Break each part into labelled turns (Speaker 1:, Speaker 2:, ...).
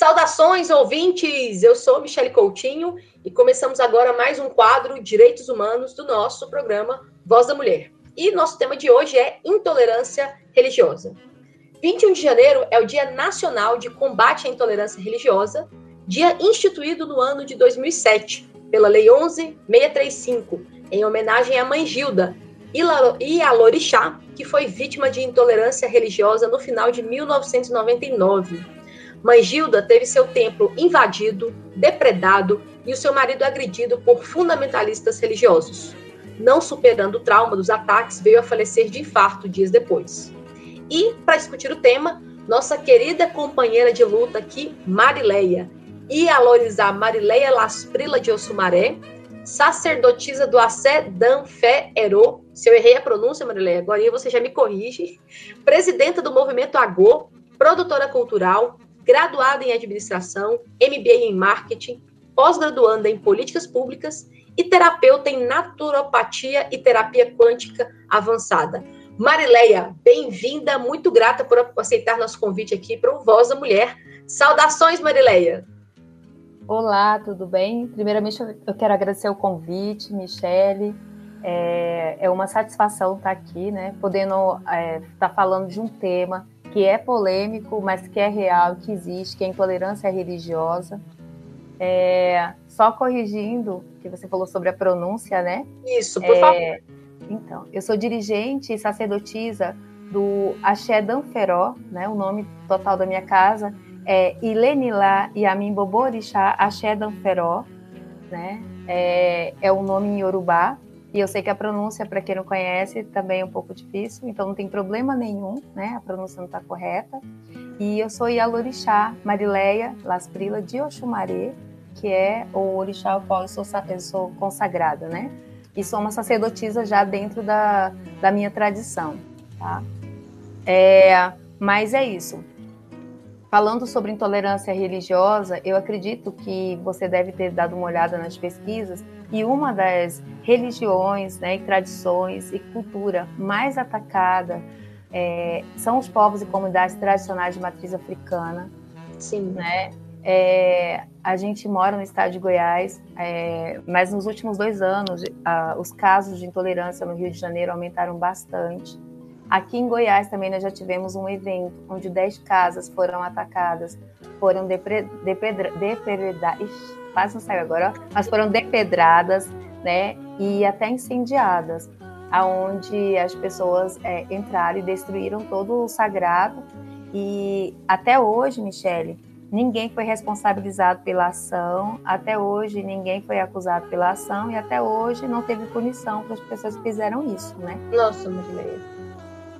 Speaker 1: Saudações, ouvintes! Eu sou Michele Coutinho e começamos agora mais um quadro Direitos Humanos do nosso programa Voz da Mulher. E nosso tema de hoje é intolerância religiosa. 21 de janeiro é o Dia Nacional de Combate à Intolerância Religiosa, dia instituído no ano de 2007 pela Lei 11635, em homenagem à mãe Gilda e a Lorixá, que foi vítima de intolerância religiosa no final de 1999 Mãe Gilda teve seu templo invadido, depredado e o seu marido agredido por fundamentalistas religiosos. Não superando o trauma dos ataques, veio a falecer de infarto dias depois. E, para discutir o tema, nossa querida companheira de luta aqui, Marileia, e alorizar Marileia Lasprila de Ossumaré, sacerdotisa do Assé Dan Fé Ero, se eu errei a pronúncia, Marileia, agora você já me corrige, presidenta do movimento Agô, produtora cultural, graduada em administração, MBA em marketing, pós-graduanda em políticas públicas e terapeuta em naturopatia e terapia quântica avançada. Marileia, bem-vinda, muito grata por aceitar nosso convite aqui para o Voz da Mulher. Saudações, Marileia!
Speaker 2: Olá, tudo bem? Primeiramente, eu quero agradecer o convite, Michele. É, é uma satisfação estar aqui, né? Podendo é, estar falando de um tema que é polêmico, mas que é real, que existe, que é intolerância religiosa. É, só corrigindo, que você falou sobre a pronúncia, né?
Speaker 1: Isso, por é, favor.
Speaker 2: Então, eu sou dirigente e sacerdotisa do Axé Danferó, né? O nome total da minha casa é Ilenilá Yamin Boborixá Axé Danferó, né? É, é um nome em Yorubá, e eu sei que a pronúncia, para quem não conhece, também é um pouco difícil, então não tem problema nenhum, né? A pronúncia não está correta. E eu sou Yalorixá Marileia Lasprila de Oxumaré, que é o orixá ao qual eu sou, eu sou consagrada, né? E sou uma sacerdotisa já dentro da, da minha tradição, tá? É, mas é isso. Falando sobre intolerância religiosa, eu acredito que você deve ter dado uma olhada nas pesquisas e uma das religiões, né, e tradições e cultura mais atacada é, são os povos e comunidades tradicionais de matriz africana.
Speaker 1: Sim.
Speaker 2: Né? É, a gente mora no estado de Goiás, é, mas nos últimos dois anos a, os casos de intolerância no Rio de Janeiro aumentaram bastante. Aqui em Goiás também nós já tivemos um evento onde 10 casas foram atacadas, foram depredadas, quase não saiu agora, mas foram depedradas, né, e até incendiadas, aonde as pessoas é, entraram e destruíram todo o sagrado. E até hoje, Michele, ninguém foi responsabilizado pela ação, até hoje ninguém foi acusado pela ação e até hoje não teve punição para as pessoas que fizeram isso, né?
Speaker 1: Nossa, Marileia.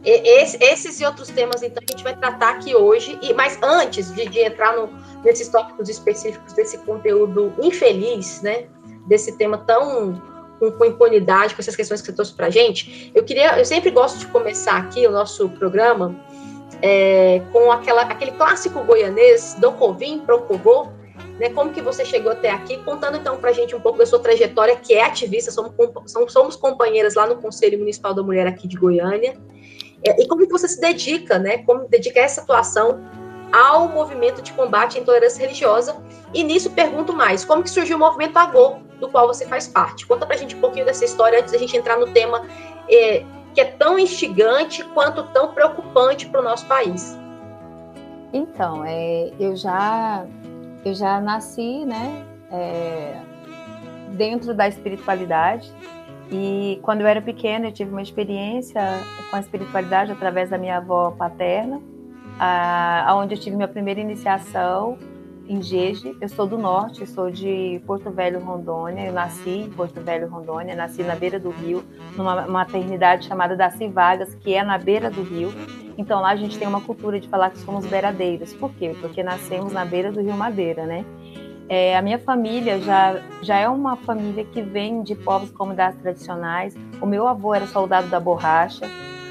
Speaker 1: Esse, esses e outros temas, então, a gente vai tratar aqui hoje. E, mas antes de, de entrar no, nesses tópicos específicos desse conteúdo infeliz, né? Desse tema tão com, com impunidade, com essas questões que você trouxe para a gente, eu queria, eu sempre gosto de começar aqui o nosso programa é, com aquela, aquele clássico goianês, do Covim, Procovô, né, como que você chegou até aqui, contando então para a gente um pouco da sua trajetória, que é ativista, somos, somos companheiras lá no Conselho Municipal da Mulher aqui de Goiânia, e como você se dedica, né? Como dedica essa atuação ao movimento de combate à intolerância religiosa. E nisso pergunto mais, como que surgiu o movimento Agô, do qual você faz parte? Conta pra gente um pouquinho dessa história antes da gente entrar no tema é, que é tão instigante quanto tão preocupante para o nosso país.
Speaker 2: Então, é, eu já eu já nasci, né, é, dentro da espiritualidade. E quando eu era pequena, eu tive uma experiência com a espiritualidade através da minha avó paterna, aonde eu tive minha primeira iniciação em Jeje. Eu sou do norte, sou de Porto Velho, Rondônia. Eu nasci em Porto Velho, Rondônia, nasci na beira do rio, numa maternidade chamada Daci Vargas, que é na beira do rio. Então lá a gente tem uma cultura de falar que somos beiradeiros. Por quê? Porque nascemos na beira do rio Madeira, né? É, a minha família já, já é uma família que vem de povos comunidades tradicionais. O meu avô era soldado da borracha.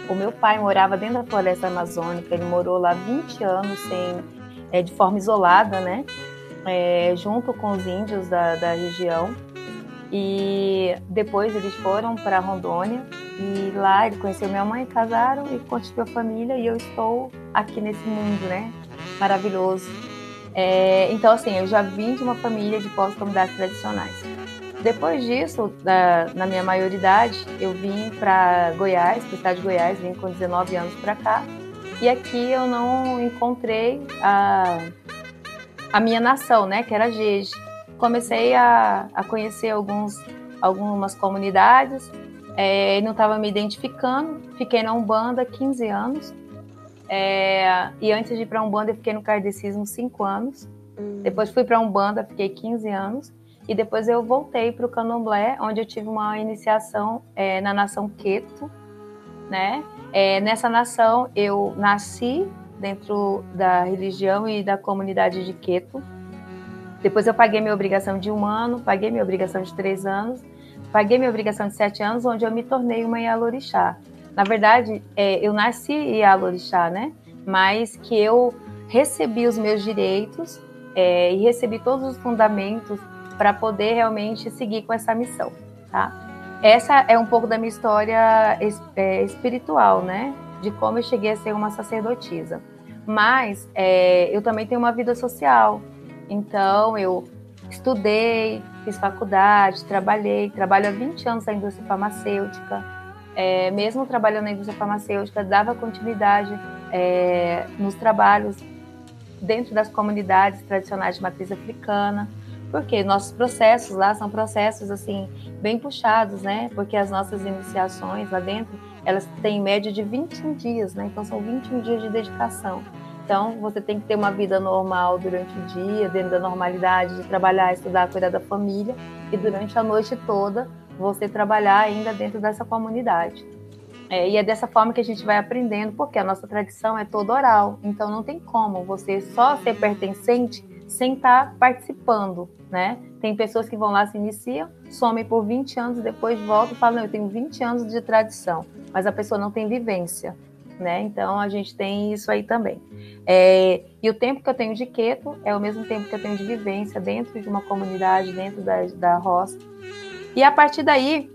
Speaker 2: O meu pai morava dentro da floresta amazônica. Ele morou lá 20 anos sem, é, de forma isolada, né? É, junto com os índios da, da região. E depois eles foram para Rondônia e lá ele conheceu minha mãe, casaram e constituiu a família e eu estou aqui nesse mundo, né? Maravilhoso É, então, assim, eu já vim de uma família de povos comunidades tradicionais. Depois disso, na minha maioridade, eu vim para Goiás, para o estado de Goiás, vim com 19 anos para cá. E aqui eu não encontrei a, a minha nação, né, que era Jeje. Comecei a, a conhecer alguns, algumas comunidades, é, não estava me identificando. Fiquei na Umbanda 15 anos. É, e antes de ir para Umbanda, eu fiquei no Kardecismo 5 anos. Hum. Depois fui para Umbanda, fiquei 15 anos. E depois eu voltei para o Candomblé, onde eu tive uma iniciação é, na nação Queto, né? É, nessa nação eu nasci dentro da religião e da comunidade de Queto. Depois eu paguei minha obrigação de um ano, paguei minha obrigação de três anos, paguei minha obrigação de sete anos, onde eu me tornei uma Yalorixá. Na verdade, é, eu nasci Yalorixá, né? Mas que eu recebi os meus direitos é, e recebi todos os fundamentos para poder realmente seguir com essa missão, tá? Essa é um pouco da minha história é, espiritual, né? De como eu cheguei a ser uma sacerdotisa. Mas é, eu também tenho uma vida social. Então, eu estudei, fiz faculdade, trabalhei, trabalho há 20 anos na indústria farmacêutica. É, mesmo trabalhando na indústria farmacêutica, dava continuidade é, nos trabalhos dentro das comunidades tradicionais de matriz africana porque nossos processos lá são processos assim bem puxados, né? Porque as nossas iniciações lá dentro, elas têm média de 21 dias, né? Então são 21 dias de dedicação. Então você tem que ter uma vida normal durante o dia, dentro da normalidade de trabalhar, estudar, cuidar da família e durante a noite toda você trabalhar ainda dentro dessa comunidade. É, e é dessa forma que a gente vai aprendendo, porque a nossa tradição é toda oral. Então não tem como você só ser pertencente sem estar tá participando, né? Tem pessoas que vão lá, se iniciam, somem por 20 anos, depois voltam e falam, eu tenho 20 anos de tradição, mas a pessoa não tem vivência, né? Então, a gente tem isso aí também. É, e o tempo que eu tenho de queto é o mesmo tempo que eu tenho de vivência dentro de uma comunidade, dentro da, da roça. E a partir daí,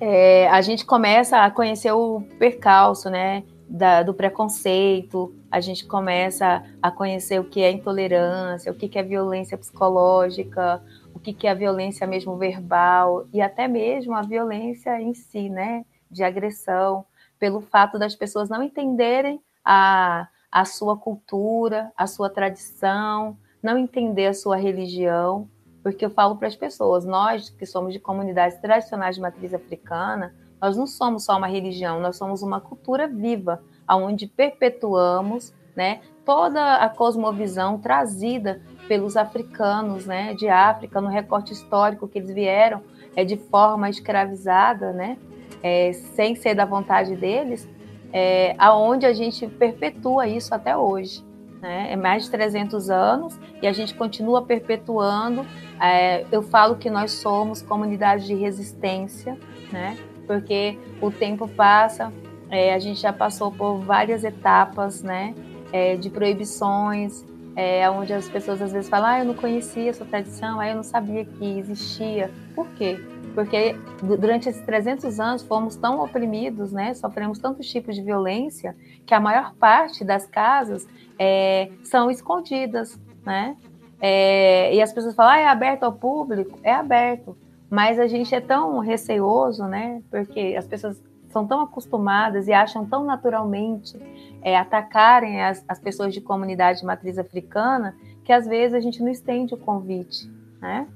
Speaker 2: é, a gente começa a conhecer o percalço, né? Da, do preconceito, a gente começa a conhecer o que é intolerância, o que é violência psicológica, o que é a violência mesmo verbal e até mesmo a violência em si, né, de agressão, pelo fato das pessoas não entenderem a, a sua cultura, a sua tradição, não entender a sua religião, porque eu falo para as pessoas, nós que somos de comunidades tradicionais de matriz africana, nós não somos só uma religião, nós somos uma cultura viva, onde perpetuamos né, toda a cosmovisão trazida pelos africanos né, de África, no recorte histórico que eles vieram é, de forma escravizada, né, é, sem ser da vontade deles, é, aonde a gente perpetua isso até hoje. Né? É mais de 300 anos e a gente continua perpetuando. É, eu falo que nós somos comunidade de resistência, né? porque o tempo passa, é, a gente já passou por várias etapas, né, é, de proibições, é, onde as pessoas às vezes falam, ah, eu não conhecia essa tradição, ah, eu não sabia que existia. Por quê? Porque durante esses 300 anos fomos tão oprimidos, né, sofremos tantos tipos de violência, que a maior parte das casas é, são escondidas, né? É, e as pessoas falam, ah, é aberto ao público? É aberto. Mas a gente é tão receoso, né? Porque as pessoas são tão acostumadas e acham tão naturalmente é, atacarem as, as pessoas de comunidade de matriz africana que às vezes a gente não estende o convite, né?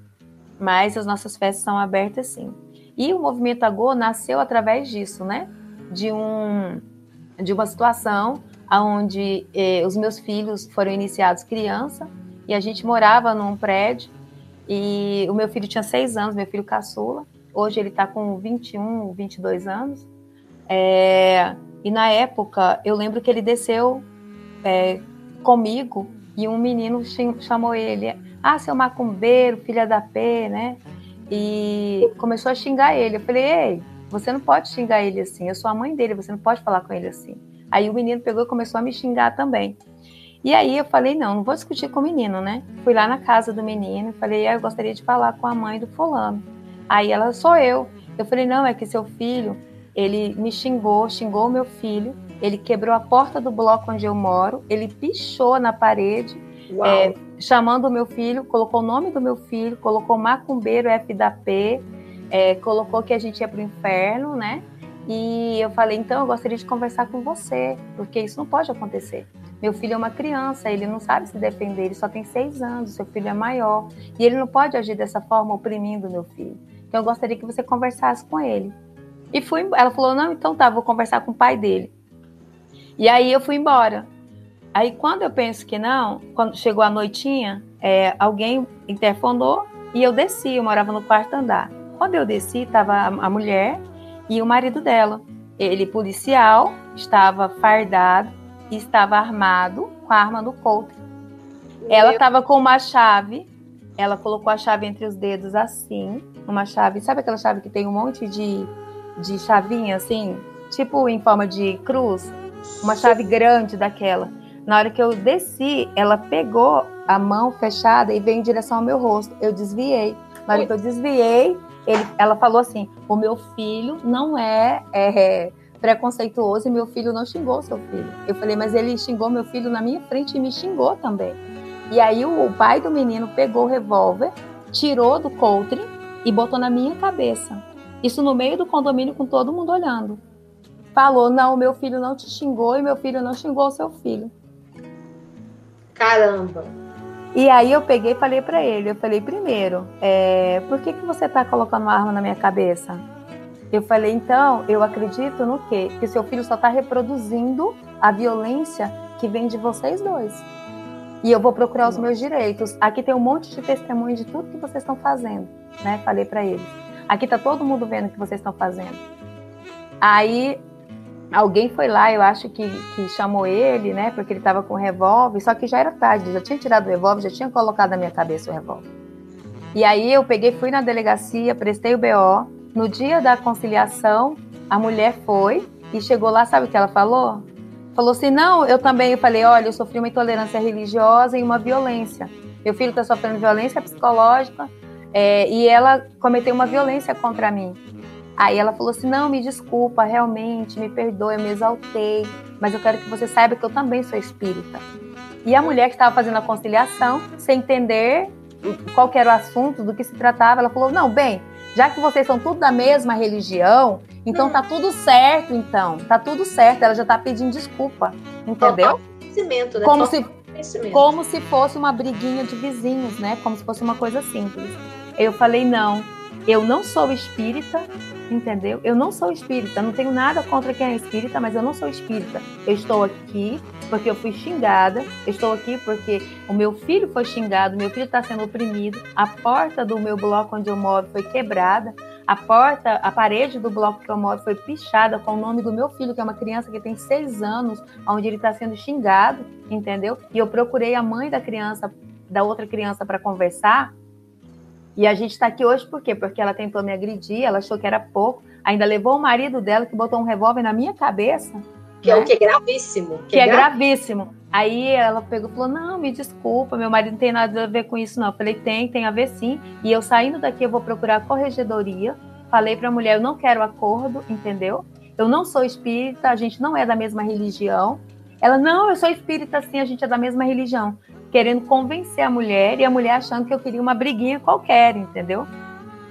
Speaker 2: Mas as nossas festas são abertas sim. E o movimento Agô nasceu através disso, né? De, um, de uma situação onde eh, os meus filhos foram iniciados criança e a gente morava num prédio e o meu filho tinha seis anos, meu filho caçula. Hoje ele está com 21, 22 anos. É, e na época, eu lembro que ele desceu é, comigo e um menino chamou ele, ah, seu macumbeiro, filha da P, né? E começou a xingar ele. Eu falei, ei, você não pode xingar ele assim, eu sou a mãe dele, você não pode falar com ele assim. Aí o menino pegou e começou a me xingar também. E aí eu falei, não, não vou discutir com o menino, né? Fui lá na casa do menino e falei, ah, eu gostaria de falar com a mãe do fulano. Aí ela, sou eu. Eu falei, não, é que seu filho ele me xingou, xingou meu filho, ele quebrou a porta do bloco onde eu moro, ele pichou na parede é, chamando o meu filho, colocou o nome do meu filho, colocou macumbeiro F da P, é, colocou que a gente ia para o inferno, né? E eu falei, então eu gostaria de conversar com você, porque isso não pode acontecer. Meu filho é uma criança, ele não sabe se defender, ele só tem seis anos, seu filho é maior, e ele não pode agir dessa forma oprimindo meu filho. Então eu gostaria que você conversasse com ele. E fui, ela falou, não, então tá, vou conversar com o pai dele. E aí eu fui embora. Aí quando eu penso que não, quando chegou a noitinha, é, alguém interfonou e eu desci, eu morava no quarto andar. Quando eu desci, estava a mulher e o marido dela. Ele, policial, estava fardado estava armado com a arma no couro. Ela estava com uma chave, ela colocou a chave entre os dedos assim, uma chave, sabe aquela chave que tem um monte de, de chavinha assim, tipo em forma de cruz? Uma chave grande daquela. Na hora que eu desci, ela pegou a mão fechada e veio em direção ao meu rosto. Eu desviei. Na hora que eu desviei, ele, ela falou assim: o meu filho não é, é preconceituoso e meu filho não xingou seu filho. Eu falei, mas ele xingou meu filho na minha frente e me xingou também. E aí o, o pai do menino pegou o revólver, tirou do coutre e botou na minha cabeça. Isso no meio do condomínio com todo mundo olhando. Falou: não, meu filho não te xingou e meu filho não xingou seu filho.
Speaker 1: Caramba!
Speaker 2: E aí eu peguei e falei para ele, eu falei, primeiro, é, por que, que você está colocando uma arma na minha cabeça? Eu falei, então, eu acredito no quê? Que seu filho só está reproduzindo a violência que vem de vocês dois. E eu vou procurar os meus direitos. Aqui tem um monte de testemunho de tudo que vocês estão fazendo, né? Falei para eles. Aqui tá todo mundo vendo o que vocês estão fazendo. Aí alguém foi lá, eu acho que, que chamou ele, né? Porque ele estava com revólver, só que já era tarde, já tinha tirado o revólver, já tinha colocado na minha cabeça o revólver. E aí eu peguei, fui na delegacia, prestei o BO. No dia da conciliação, a mulher foi e chegou lá, sabe o que ela falou? Falou assim: não, eu também. Eu falei: olha, eu sofri uma intolerância religiosa e uma violência. Meu filho está sofrendo violência psicológica é, e ela cometeu uma violência contra mim. Aí ela falou assim: Não, me desculpa, realmente, me perdoe, eu me exaltei, mas eu quero que você saiba que eu também sou espírita. E a mulher que estava fazendo a conciliação, sem entender qual era o assunto, do que se tratava, ela falou: Não, bem, já que vocês são tudo da mesma religião, então tá tudo certo, então, tá tudo certo. Ela já tá pedindo desculpa, entendeu?
Speaker 1: Né?
Speaker 2: Como se, como se fosse uma briguinha de vizinhos, né? Como se fosse uma coisa simples. Eu falei: Não, eu não sou espírita, entendeu? Eu não sou espírita, não tenho nada contra quem é espírita, mas eu não sou espírita. Eu estou aqui porque eu fui xingada, eu estou aqui porque o meu filho foi xingado, meu filho está sendo oprimido, a porta do meu bloco onde eu moro foi quebrada, a porta, a parede do bloco que eu moro foi pichada com o nome do meu filho, que é uma criança que tem seis anos, onde ele está sendo xingado, entendeu? E eu procurei a mãe da criança, da outra criança, para conversar. E a gente está aqui hoje por quê? Porque ela tentou me agredir, ela achou que era pouco, ainda levou o marido dela que botou um revólver na minha cabeça.
Speaker 1: Que né? é o que é gravíssimo.
Speaker 2: Que, que é, é gravíssimo. Aí ela pegou e falou: Não, me desculpa, meu marido não tem nada a ver com isso, não. Eu falei: Tem, tem a ver sim. E eu saindo daqui, eu vou procurar a corregedoria. Falei para a mulher: Eu não quero acordo, entendeu? Eu não sou espírita, a gente não é da mesma religião. Ela: Não, eu sou espírita sim, a gente é da mesma religião querendo convencer a mulher e a mulher achando que eu queria uma briguinha qualquer, entendeu?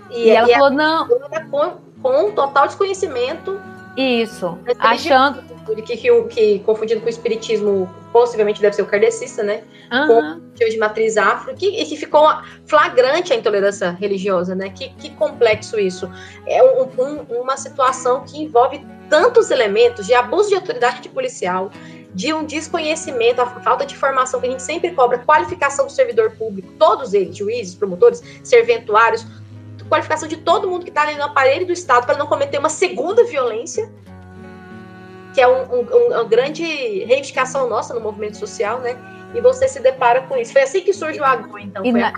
Speaker 1: E, e ela e falou, não. Com, com total desconhecimento.
Speaker 2: Isso, achando.
Speaker 1: Que, que, que, confundindo com o espiritismo, possivelmente deve ser o kardecista, né? Uhum. Com o de matriz afro, que, e que ficou flagrante a intolerância religiosa, né? Que, que complexo isso. É um, um, uma situação que envolve tantos elementos de abuso de autoridade de policial, de um desconhecimento, a falta de formação que a gente sempre cobra, qualificação do servidor público, todos eles, juízes, promotores, serventuários, qualificação de todo mundo que está ali no aparelho do Estado para não cometer uma segunda violência, que é um, um, uma grande reivindicação nossa no movimento social, né? E você se depara com isso. Foi assim que surge o AGU, então, e na,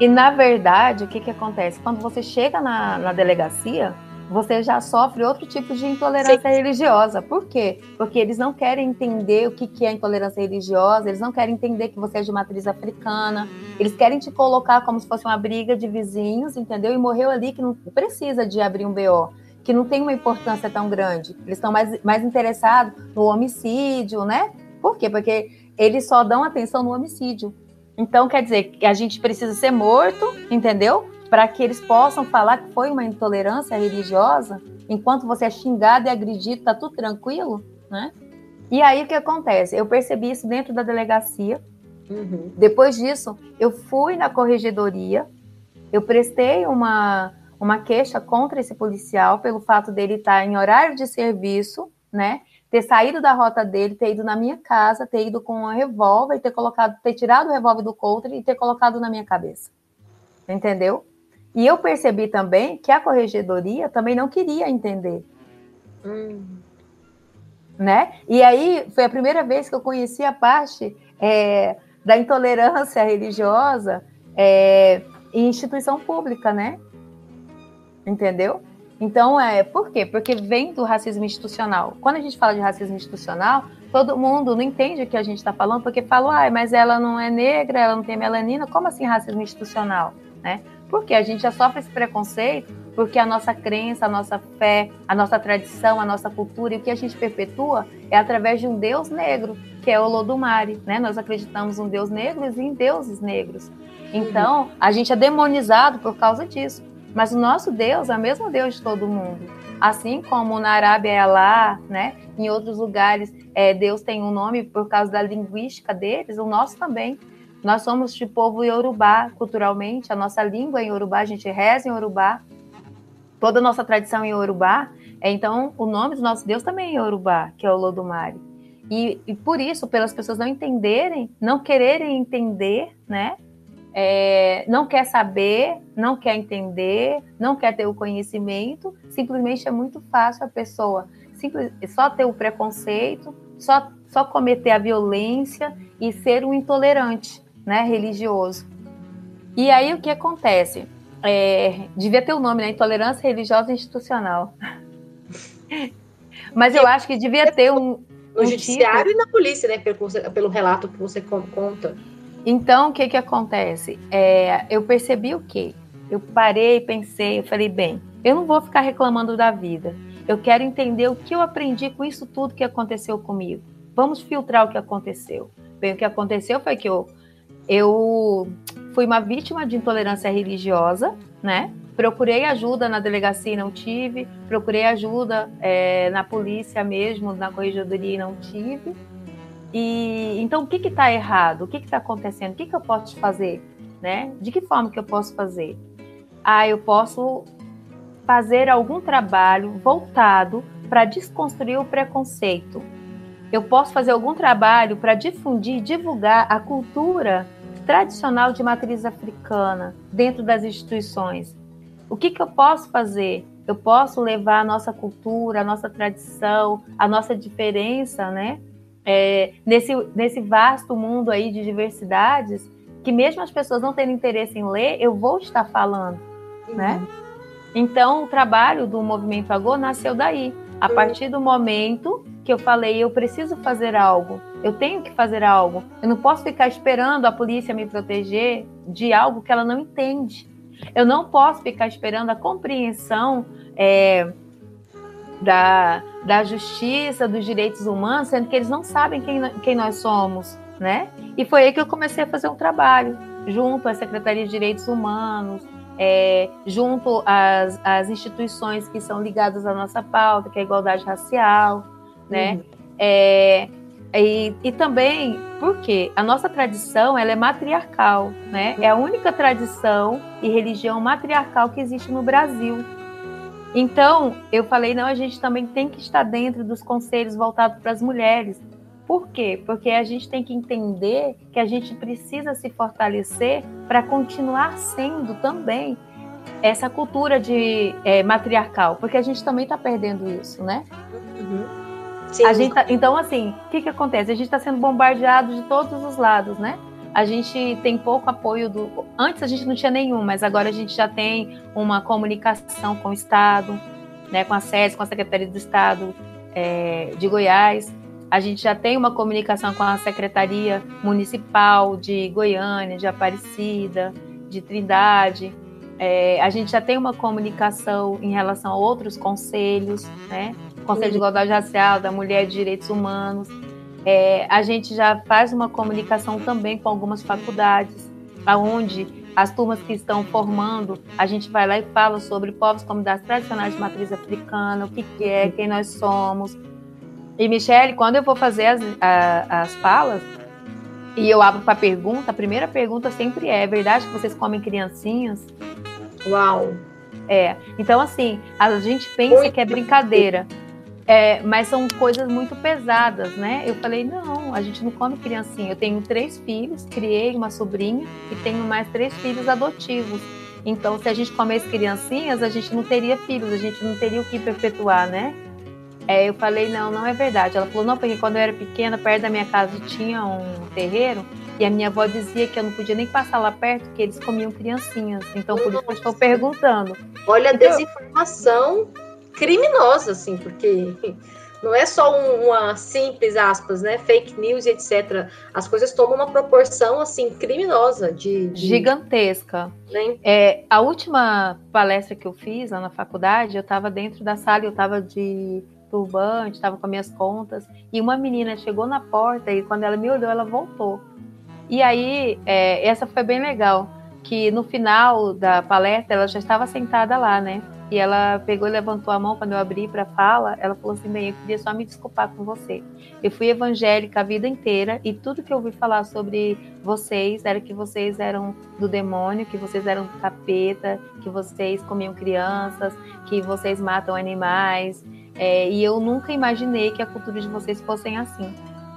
Speaker 2: e, e, na verdade, o que, que acontece? Quando você chega na, na delegacia, você já sofre outro tipo de intolerância Sim. religiosa. Por quê? Porque eles não querem entender o que é intolerância religiosa, eles não querem entender que você é de matriz africana, eles querem te colocar como se fosse uma briga de vizinhos, entendeu? E morreu ali que não precisa de abrir um BO, que não tem uma importância tão grande. Eles estão mais, mais interessados no homicídio, né? Por quê? Porque eles só dão atenção no homicídio. Então, quer dizer que a gente precisa ser morto, entendeu? Para que eles possam falar que foi uma intolerância religiosa, enquanto você é xingado e agredido, tá tudo tranquilo, né? E aí o que acontece? Eu percebi isso dentro da delegacia. Uhum. Depois disso, eu fui na corregedoria, eu prestei uma, uma queixa contra esse policial pelo fato dele estar em horário de serviço, né? Ter saído da rota dele, ter ido na minha casa, ter ido com um revólver, ter colocado, ter tirado o revólver do counter e ter colocado na minha cabeça. Entendeu? E eu percebi também que a corregedoria também não queria entender. Hum. Né? E aí foi a primeira vez que eu conheci a parte é, da intolerância religiosa é, em instituição pública, né? Entendeu? Então, é, por quê? Porque vem do racismo institucional. Quando a gente fala de racismo institucional, todo mundo não entende o que a gente está falando, porque fala, ah, mas ela não é negra, ela não tem melanina, como assim racismo institucional? Né? Porque a gente já sofre esse preconceito porque a nossa crença, a nossa fé, a nossa tradição, a nossa cultura e o que a gente perpetua é através de um Deus negro, que é o Lodumare, né? Nós acreditamos em Deus negro e em deuses negros. Então, a gente é demonizado por causa disso. Mas o nosso Deus é o mesmo Deus de todo mundo. Assim como na Arábia é Alá, né? Em outros lugares, é, Deus tem um nome por causa da linguística deles, o nosso também. Nós somos de povo iorubá, culturalmente, a nossa língua é em iorubá, a gente reza em iorubá. Toda a nossa tradição é em iorubá. Então, o nome do nosso Deus também é iorubá, que é o Lodumare. E, e por isso, pelas pessoas não entenderem, não quererem entender, né? é, não quer saber, não quer entender, não quer ter o conhecimento, simplesmente é muito fácil a pessoa simples, só ter o preconceito, só, só cometer a violência e ser um intolerante né, religioso. E aí o que acontece? É, devia ter o um nome, né? Intolerância religiosa institucional. Mas eu acho que devia ter um.
Speaker 1: No um judiciário tipo... e na polícia, né? Pelo, pelo relato que você conta.
Speaker 2: Então, o que que acontece? É, eu percebi o quê? Eu parei, pensei, eu falei, bem, eu não vou ficar reclamando da vida. Eu quero entender o que eu aprendi com isso tudo que aconteceu comigo. Vamos filtrar o que aconteceu. Bem, o que aconteceu foi que eu, eu fui uma vítima de intolerância religiosa, né? Procurei ajuda na delegacia e não tive. Procurei ajuda é, na polícia mesmo, na corregedoria e não tive. E então o que está errado? O que está acontecendo? O que, que eu posso fazer? Né? De que forma que eu posso fazer? Ah, eu posso fazer algum trabalho voltado para desconstruir o preconceito. Eu posso fazer algum trabalho para difundir, divulgar a cultura tradicional de matriz africana dentro das instituições. O que, que eu posso fazer? Eu posso levar a nossa cultura, a nossa tradição, a nossa diferença, né? é, nesse, nesse vasto mundo aí de diversidades, que mesmo as pessoas não tendo interesse em ler, eu vou estar falando, uhum. né? Então, o trabalho do Movimento Agô nasceu daí. A uhum. partir do momento que eu falei, eu preciso fazer algo, eu tenho que fazer algo. Eu não posso ficar esperando a polícia me proteger de algo que ela não entende. Eu não posso ficar esperando a compreensão é, da, da justiça, dos direitos humanos, sendo que eles não sabem quem, quem nós somos, né? E foi aí que eu comecei a fazer um trabalho junto à Secretaria de Direitos Humanos, é, junto às, às, instituições que são ligadas à nossa pauta, que é a igualdade racial, né? Uhum. É, e, e, também porque a nossa tradição ela é matriarcal, né? É a única tradição e religião matriarcal que existe no Brasil. Então, eu falei, não, a gente também tem que estar dentro dos conselhos voltados para as mulheres. Por quê? Porque a gente tem que entender que a gente precisa se fortalecer para continuar sendo também essa cultura de é, matriarcal, porque a gente também está perdendo isso, né? Uhum. Sim. A gente tá, então, assim, o que, que acontece? A gente está sendo bombardeado de todos os lados, né? a gente tem pouco apoio do. Antes a gente não tinha nenhum, mas agora a gente já tem uma comunicação com o Estado, né, com a SES, com a Secretaria do Estado é, de Goiás. A gente já tem uma comunicação com a Secretaria Municipal de Goiânia, de Aparecida, de Trindade. É, a gente já tem uma comunicação em relação a outros conselhos, né? Conselho de Igualdade Racial, da Mulher e de Direitos Humanos. É, a gente já faz uma comunicação também com algumas faculdades, aonde as turmas que estão formando, a gente vai lá e fala sobre povos comunidades tradicionais de matriz africana, o que, que é, quem nós somos. E, Michele, quando eu vou fazer as, a, as falas, e eu abro para pergunta, a primeira pergunta sempre é: é verdade que vocês comem criancinhas?
Speaker 1: Uau!
Speaker 2: É. Então, assim, a gente pensa Muito que é brincadeira. É, mas são coisas muito pesadas, né? Eu falei, não, a gente não come criancinha. Eu tenho três filhos, criei uma sobrinha e tenho mais três filhos adotivos. Então, se a gente comesse criancinhas, a gente não teria filhos, a gente não teria o que perpetuar, né? É, eu falei, não, não é verdade. Ela falou, não, porque quando eu era pequena, perto da minha casa tinha um terreiro e a minha avó dizia que eu não podia nem passar lá perto, que eles comiam criancinhas. Então, por isso eu estou perguntando.
Speaker 1: Olha
Speaker 2: a
Speaker 1: então, desinformação criminosa, assim, porque não é só uma simples aspas, né, fake news e etc. As coisas tomam uma proporção assim criminosa de,
Speaker 2: de... gigantesca. Né? É, a última palestra que eu fiz lá na faculdade, eu estava dentro da sala, eu estava de turbante, estava com minhas contas e uma menina chegou na porta e quando ela me olhou, ela voltou. E aí, é, essa foi bem legal, que no final da palestra ela já estava sentada lá, né? E ela pegou e levantou a mão quando eu abri para fala. Ela falou assim: Bem, eu queria só me desculpar com você. Eu fui evangélica a vida inteira e tudo que eu ouvi falar sobre vocês era que vocês eram do demônio, que vocês eram do capeta, que vocês comiam crianças, que vocês matam animais. É, e eu nunca imaginei que a cultura de vocês fossem assim.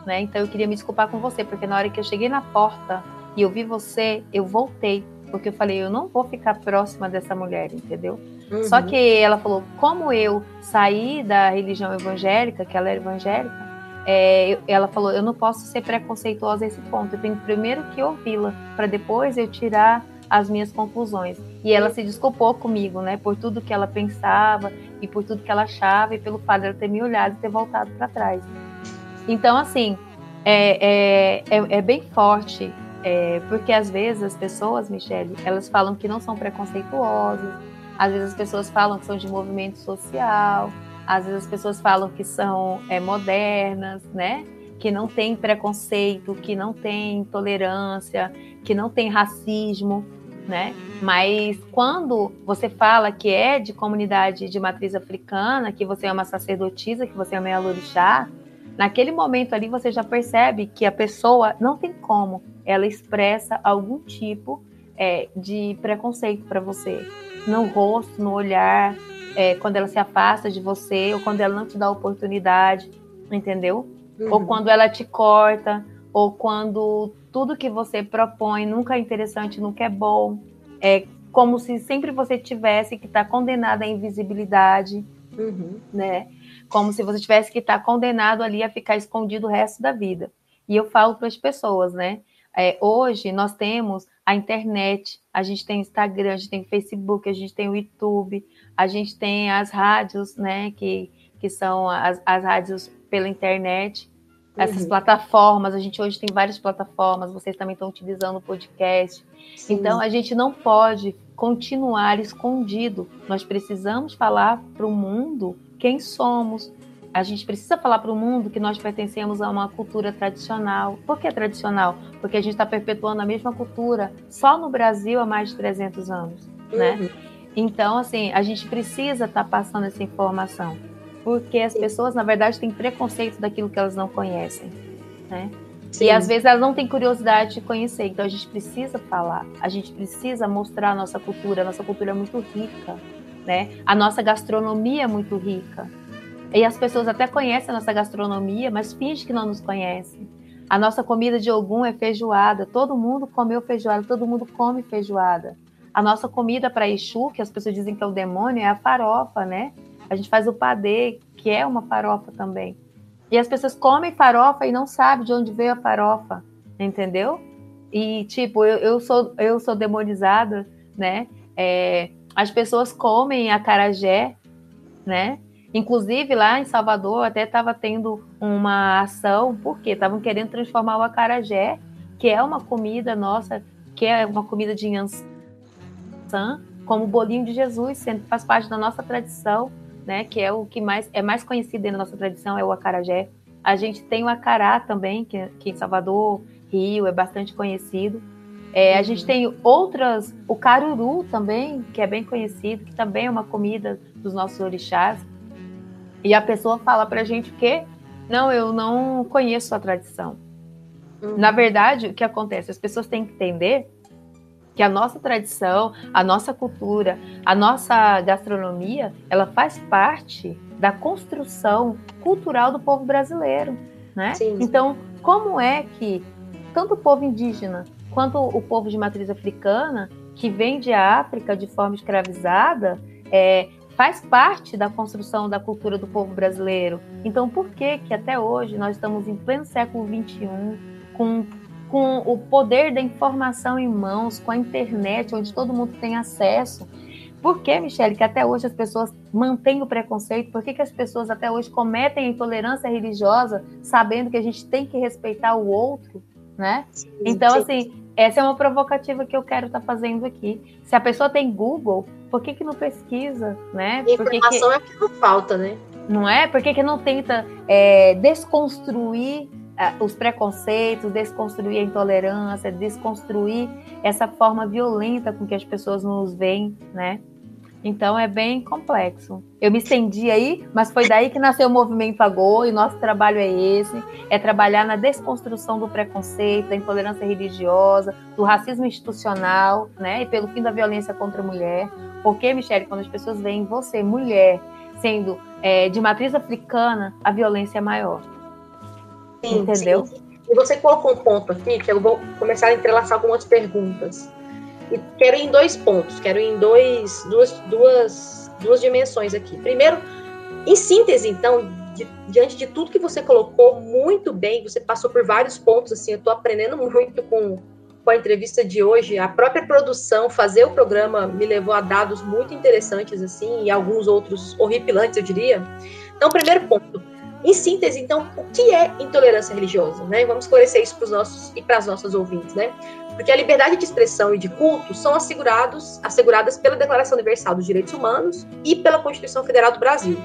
Speaker 2: Né? Então eu queria me desculpar com você, porque na hora que eu cheguei na porta e eu vi você, eu voltei, porque eu falei: Eu não vou ficar próxima dessa mulher, entendeu? Uhum. Só que ela falou, como eu saí da religião evangélica, que ela era evangélica, é, ela falou, eu não posso ser preconceituosa a esse ponto. Eu tenho primeiro que ouvi-la, para depois eu tirar as minhas conclusões. E ela se desculpou comigo, né, por tudo que ela pensava e por tudo que ela achava e pelo fato de ela ter me olhado e ter voltado para trás. Então, assim, é, é, é, é bem forte, é, porque às vezes as pessoas, Michelle, elas falam que não são preconceituosas, às vezes as pessoas falam que são de movimento social, às vezes as pessoas falam que são é, modernas, né? Que não tem preconceito, que não tem intolerância, que não tem racismo, né? Mas quando você fala que é de comunidade de matriz africana, que você é uma sacerdotisa, que você é uma alorixá, naquele momento ali você já percebe que a pessoa não tem como ela expressa algum tipo é, de preconceito para você no rosto, no olhar, é, quando ela se afasta de você, ou quando ela não te dá oportunidade, entendeu? Uhum. Ou quando ela te corta, ou quando tudo que você propõe nunca é interessante, nunca é bom. É como se sempre você tivesse que estar tá condenada à invisibilidade, uhum. né? Como se você tivesse que estar tá condenado ali a ficar escondido o resto da vida. E eu falo para as pessoas, né? É, hoje nós temos a internet, a gente tem Instagram, a gente tem Facebook, a gente tem o YouTube, a gente tem as rádios, né, que, que são as, as rádios pela internet, essas uhum. plataformas, a gente hoje tem várias plataformas, vocês também estão utilizando o podcast. Sim. Então a gente não pode continuar escondido. Nós precisamos falar para o mundo quem somos, a gente precisa falar para o mundo que nós pertencemos a uma cultura tradicional. Por que tradicional? Porque a gente está perpetuando a mesma cultura só no Brasil há mais de 300 anos, né? uhum. né? Então, assim, a gente precisa estar tá passando essa informação, porque as pessoas, na verdade, têm preconceito daquilo que elas não conhecem, né? Sim. E às vezes elas não têm curiosidade de conhecer, então a gente precisa falar, a gente precisa mostrar a nossa cultura, a nossa cultura é muito rica, né? A nossa gastronomia é muito rica. E as pessoas até conhecem a nossa gastronomia, mas fingem que não nos conhecem. A nossa comida de Ogum é feijoada. Todo mundo comeu feijoada, todo mundo come feijoada. A nossa comida para Exu, que as pessoas dizem que é o demônio, é a farofa, né? A gente faz o padê, que é uma farofa também. E as pessoas comem farofa e não sabem de onde veio a farofa, entendeu? E, tipo, eu, eu sou, eu sou demonizada, né? É, as pessoas comem acarajé, né? Inclusive, lá em Salvador, até estava tendo uma ação, porque estavam querendo transformar o acarajé, que é uma comida nossa, que é uma comida de Yansan, como o bolinho de Jesus, sendo faz parte da nossa tradição, né? Que é o que mais é mais conhecido na nossa tradição, é o acarajé. A gente tem o acará também, que, que em Salvador, Rio, é bastante conhecido. É. A gente tem outras, o caruru também, que é bem conhecido, que também é uma comida dos nossos orixás. E a pessoa fala para a gente que, não, eu não conheço a tradição. Uhum. Na verdade, o que acontece? As pessoas têm que entender que a nossa tradição, a nossa cultura, a nossa gastronomia, ela faz parte da construção cultural do povo brasileiro, né? Sim. Então, como é que tanto o povo indígena quanto o povo de matriz africana, que vem de África de forma escravizada, é, faz parte da construção da cultura do povo brasileiro. Então, por que que até hoje nós estamos em pleno século XXI com com o poder da informação em mãos, com a internet, onde todo mundo tem acesso. Por que, Michele, que até hoje as pessoas mantêm o preconceito? Por que, que as pessoas até hoje cometem a intolerância religiosa, sabendo que a gente tem que respeitar o outro, né? Sim, então, sim. assim, essa é uma provocativa que eu quero estar tá fazendo aqui. Se a pessoa tem Google, por que, que não pesquisa, né?
Speaker 1: informação
Speaker 2: que,
Speaker 1: é que não falta, né?
Speaker 2: Não é? Por que, que não tenta é, desconstruir os preconceitos, desconstruir a intolerância, desconstruir essa forma violenta com que as pessoas nos veem, né? Então é bem complexo. Eu me estendi aí, mas foi daí que nasceu o movimento Agô e nosso trabalho é esse, é trabalhar na desconstrução do preconceito, da intolerância religiosa, do racismo institucional, né? E pelo fim da violência contra a mulher. Porque, Michele, quando as pessoas veem você, mulher, sendo é, de matriz africana, a violência é maior. Sim, Entendeu? Sim.
Speaker 1: E você colocou um ponto aqui que eu vou começar a entrelaçar algumas perguntas. E quero ir em dois pontos, quero ir em dois, duas, duas, duas dimensões aqui. Primeiro, em síntese, então, de, diante de tudo que você colocou muito bem, você passou por vários pontos, assim, eu estou aprendendo muito com, com a entrevista de hoje. A própria produção, fazer o programa, me levou a dados muito interessantes, assim, e alguns outros horripilantes, eu diria. Então, primeiro ponto em síntese, então, o que é intolerância religiosa? Né? Vamos esclarecer isso para os nossos e para as nossas ouvintes, né? Porque a liberdade de expressão e de culto são assegurados, asseguradas pela Declaração Universal dos Direitos Humanos e pela Constituição Federal do Brasil.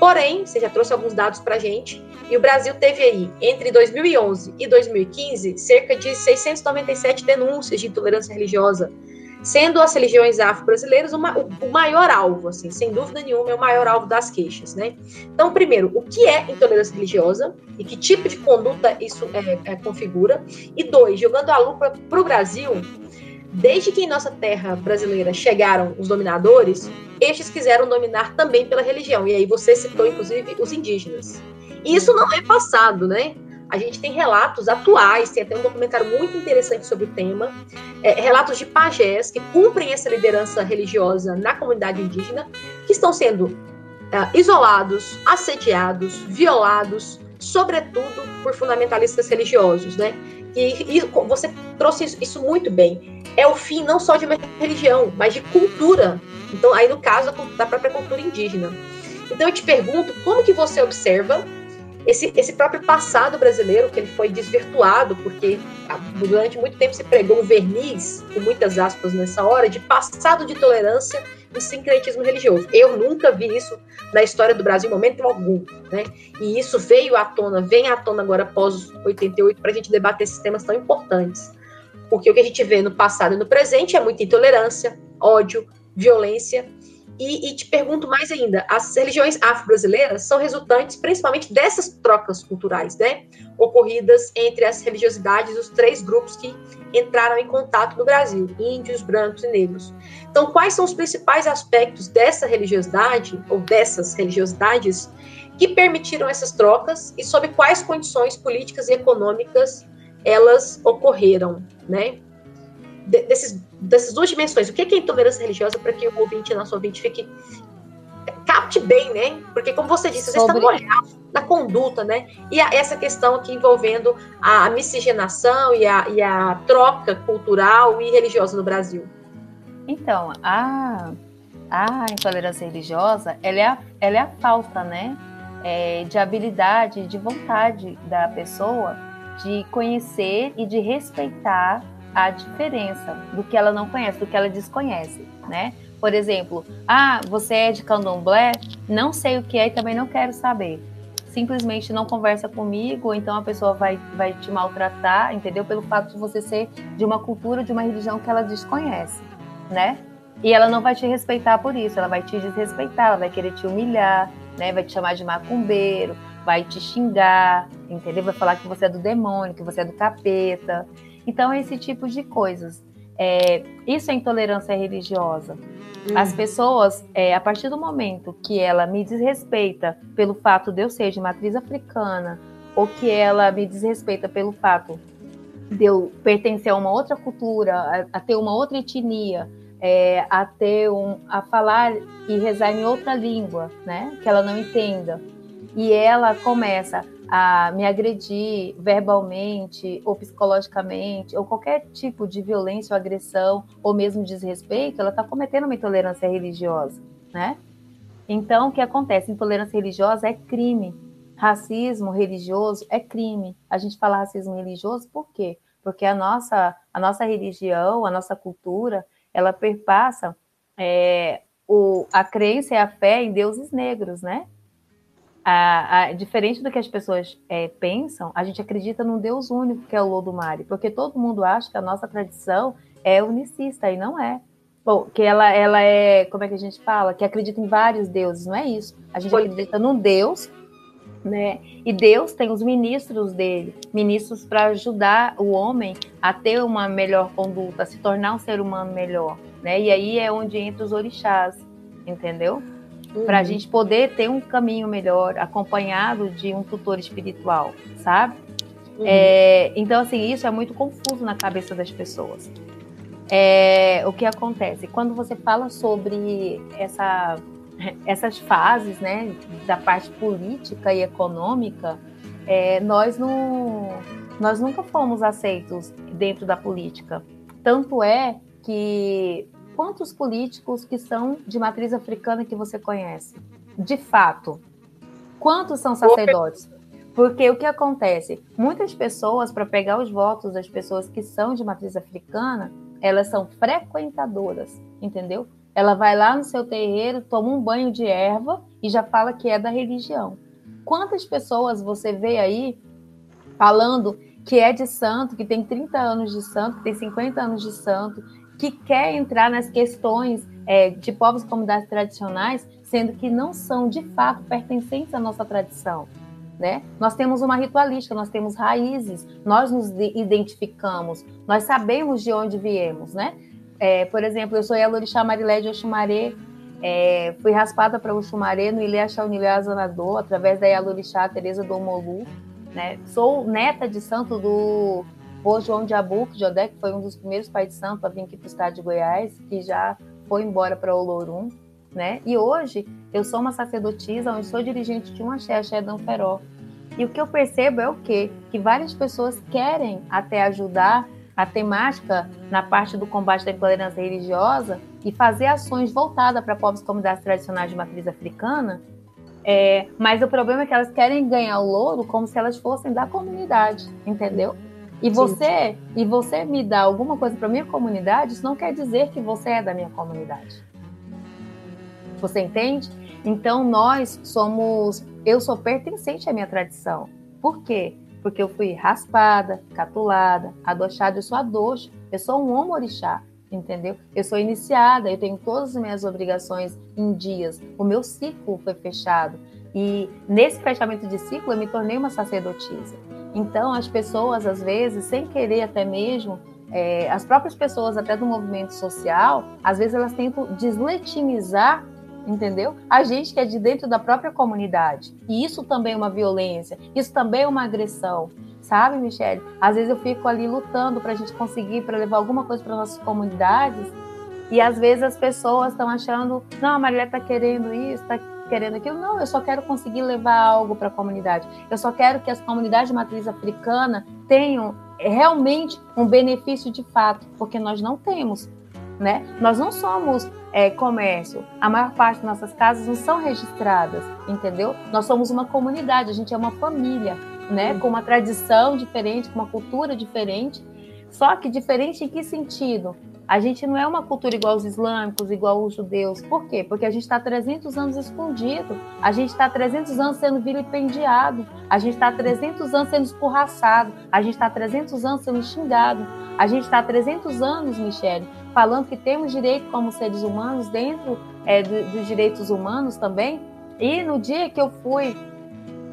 Speaker 1: Porém, você já trouxe alguns dados para a gente, e o Brasil teve aí, entre 2011 e 2015, cerca de 697 denúncias de intolerância religiosa sendo as religiões afro-brasileiras o maior alvo, assim, sem dúvida nenhuma, é o maior alvo das queixas, né? Então, primeiro, o que é intolerância religiosa e que tipo de conduta isso é, é, configura? E dois, jogando a lupa para o Brasil, desde que em nossa terra brasileira chegaram os dominadores, estes quiseram dominar também pela religião, e aí você citou, inclusive, os indígenas. E isso não é passado, né? A gente tem relatos atuais, tem até um documentário muito interessante sobre o tema, é, relatos de pajés que cumprem essa liderança religiosa na comunidade indígena, que estão sendo é, isolados, assediados, violados, sobretudo por fundamentalistas religiosos, né? E, e você trouxe isso, muito bem. É o fim não só de uma religião, mas de cultura. Então, aí no caso da própria cultura indígena. Então eu te pergunto, como que você observa esse, esse próprio passado brasileiro, que ele foi desvirtuado, porque ah, durante muito tempo se pregou um verniz, com muitas aspas nessa hora, de passado de tolerância e sincretismo religioso. Eu nunca vi isso na história do Brasil em momento algum, né? E isso veio à tona, vem à tona agora após 88, para a gente debater esses temas tão importantes. Porque o que a gente vê no passado e no presente é muita intolerância, ódio, violência e, e, te pergunto mais ainda: as religiões afro-brasileiras são resultantes principalmente dessas trocas culturais, né? Ocorridas entre as religiosidades dos três grupos que entraram em contato no Brasil: índios, brancos e negros. Então, quais são os principais aspectos dessa religiosidade, ou dessas religiosidades, que permitiram essas trocas e sob quais condições políticas e econômicas elas ocorreram, né? desses, dessas duas dimensões. O que é intolerância religiosa para que o ouvinte, nosso ouvinte, fique capte bem, né? Porque, como você disse, você Sobre... está olhando na conduta, né? E a, essa questão aqui envolvendo a, miscigenação e a, e a troca cultural e religiosa no Brasil.
Speaker 2: Então, a, a intolerância religiosa, ela é a, ela é a falta, né? É, de habilidade, de vontade da pessoa de conhecer e de respeitar a diferença do que ela não conhece, do que ela desconhece, né? Por exemplo, ah, você é de candomblé? Não sei o que é e também não quero saber. simplesmente não conversa comigo, ou então a pessoa vai, vai te maltratar, entendeu? Pelo fato de você ser de uma cultura, de uma religião que ela desconhece, né? E ela não vai te respeitar por isso, ela vai te desrespeitar, ela vai querer te humilhar, né? Vai te chamar de macumbeiro, vai te xingar, entendeu? Vai falar que você é do demônio, que você é do capeta. Então, esse tipo de coisas. É, isso é intolerância religiosa. Hum. As pessoas, é, a partir do momento que ela me desrespeita pelo fato de eu ser de matriz africana, ou que ela me desrespeita pelo fato de eu pertencer a uma outra cultura, a, a ter uma outra etnia, é, a ter um, a falar e rezar em outra língua, né, que ela não entenda, e ela começa a me agredir verbalmente ou psicologicamente, ou qualquer tipo de violência ou agressão, ou mesmo desrespeito, ela está cometendo uma intolerância religiosa, né? Então, o que acontece? Intolerância religiosa é crime. Racismo religioso é crime. A gente fala racismo religioso por quê? Porque a nossa, a nossa religião, a nossa cultura, ela perpassa é, o, a crença e a fé em deuses negros, né? A, a, diferente do que as pessoas é, pensam, a gente acredita num Deus único, que é o Lodumare, porque todo mundo acha que a nossa tradição é unicista, e não é. Bom, que ela, ela é, como é que a gente fala? Que acredita em vários deuses, não é isso. A gente Foi. acredita num Deus, né? E Deus tem os ministros dele, ministros para ajudar o homem a ter uma melhor conduta, a se tornar um ser humano melhor, né? E aí é onde entra os orixás, entendeu? Uhum. para a gente poder ter um caminho melhor, acompanhado de um tutor espiritual, sabe? Uhum. É, então, assim, isso é muito confuso na cabeça das pessoas. É, o que acontece? Quando você fala sobre essa, essas fases, né, da parte política e econômica, é, nós, não, nós nunca fomos aceitos dentro da política. Tanto é que quantos políticos que são de matriz africana que você conhece? De fato. Quantos são sacerdotes? Porque o que acontece? Muitas pessoas, para pegar os votos das pessoas que são de matriz africana, elas são frequentadoras, entendeu? Ela vai lá no seu terreiro, toma um banho de erva e já fala que é da religião. Quantas pessoas você vê aí falando que é de santo, que tem 30 anos de santo, que tem 50 anos de santo, que quer entrar nas questões é, de povos e comunidades tradicionais, sendo que não são de fato pertencentes à nossa tradição. Né? Nós temos uma ritualística, nós temos raízes, nós nos identificamos, nós sabemos de onde viemos, né? É, por exemplo, eu sou Elorixá Marilé de Oxumaré, é, fui raspada para Oxumaré no Ilê Unilé Azanador, através da Yalorixá Teresa do Omolu, né? Sou neta de santo do o João de Abuco, de Odé, que foi um dos primeiros pais de santo a vir aqui para o estado de Goiás, que já foi embora para Olorum, né? E hoje eu sou uma sacerdotisa, onde sou dirigente de uma axé, axé Danferó. E o que eu percebo é o quê? Que várias pessoas querem até ajudar a temática na parte do combate da intolerância religiosa e fazer ações voltadas para povos e comunidades tradicionais de matriz africana, é, mas o problema é que elas querem ganhar o louro como se elas fossem da comunidade, entendeu? E você, Sim. e você me dá alguma coisa para minha comunidade, isso não quer dizer que você é da minha comunidade. Você entende? Então nós somos, eu sou pertencente à minha tradição. Por quê? Porque eu fui raspada, catulada, adochada, eu sou adoxa, eu sou um homem-orixá, entendeu? Eu sou iniciada, eu tenho todas as minhas obrigações em dias. O meu ciclo foi fechado. E nesse fechamento de ciclo eu me tornei uma sacerdotisa. Então, as pessoas, às vezes, sem querer até mesmo, é, as próprias pessoas até do movimento social, às vezes elas tentam deslegitimizar, entendeu? A gente que é de dentro da própria comunidade. E isso também é uma violência, isso também é uma agressão. Sabe, Michelle? Às vezes eu fico ali lutando para a gente conseguir, para levar alguma coisa para nossas comunidades, e às vezes as pessoas estão achando, não, a Marília está querendo isso, está querendo aquilo. Não, eu só quero conseguir levar algo para a comunidade. Eu só quero que as comunidades de matriz africana tenham realmente um benefício de fato, porque nós não temos. Né? Nós não somos é, comércio. A maior parte das nossas casas não são registradas, entendeu? Nós somos uma comunidade, a gente é uma família, né? Com uma tradição diferente, com uma cultura diferente. Só que diferente em que sentido? A gente não é uma cultura igual os islâmicos, igual os judeus. Por quê? Porque a gente está 300 anos escondido. A gente está 300 anos sendo vilipendiado. A gente está 300 anos sendo escorraçado. A gente está 300 anos sendo xingado. A gente está 300 anos, Michele, falando que temos direito como seres humanos dentro é, do, dos direitos humanos também. E no dia que eu fui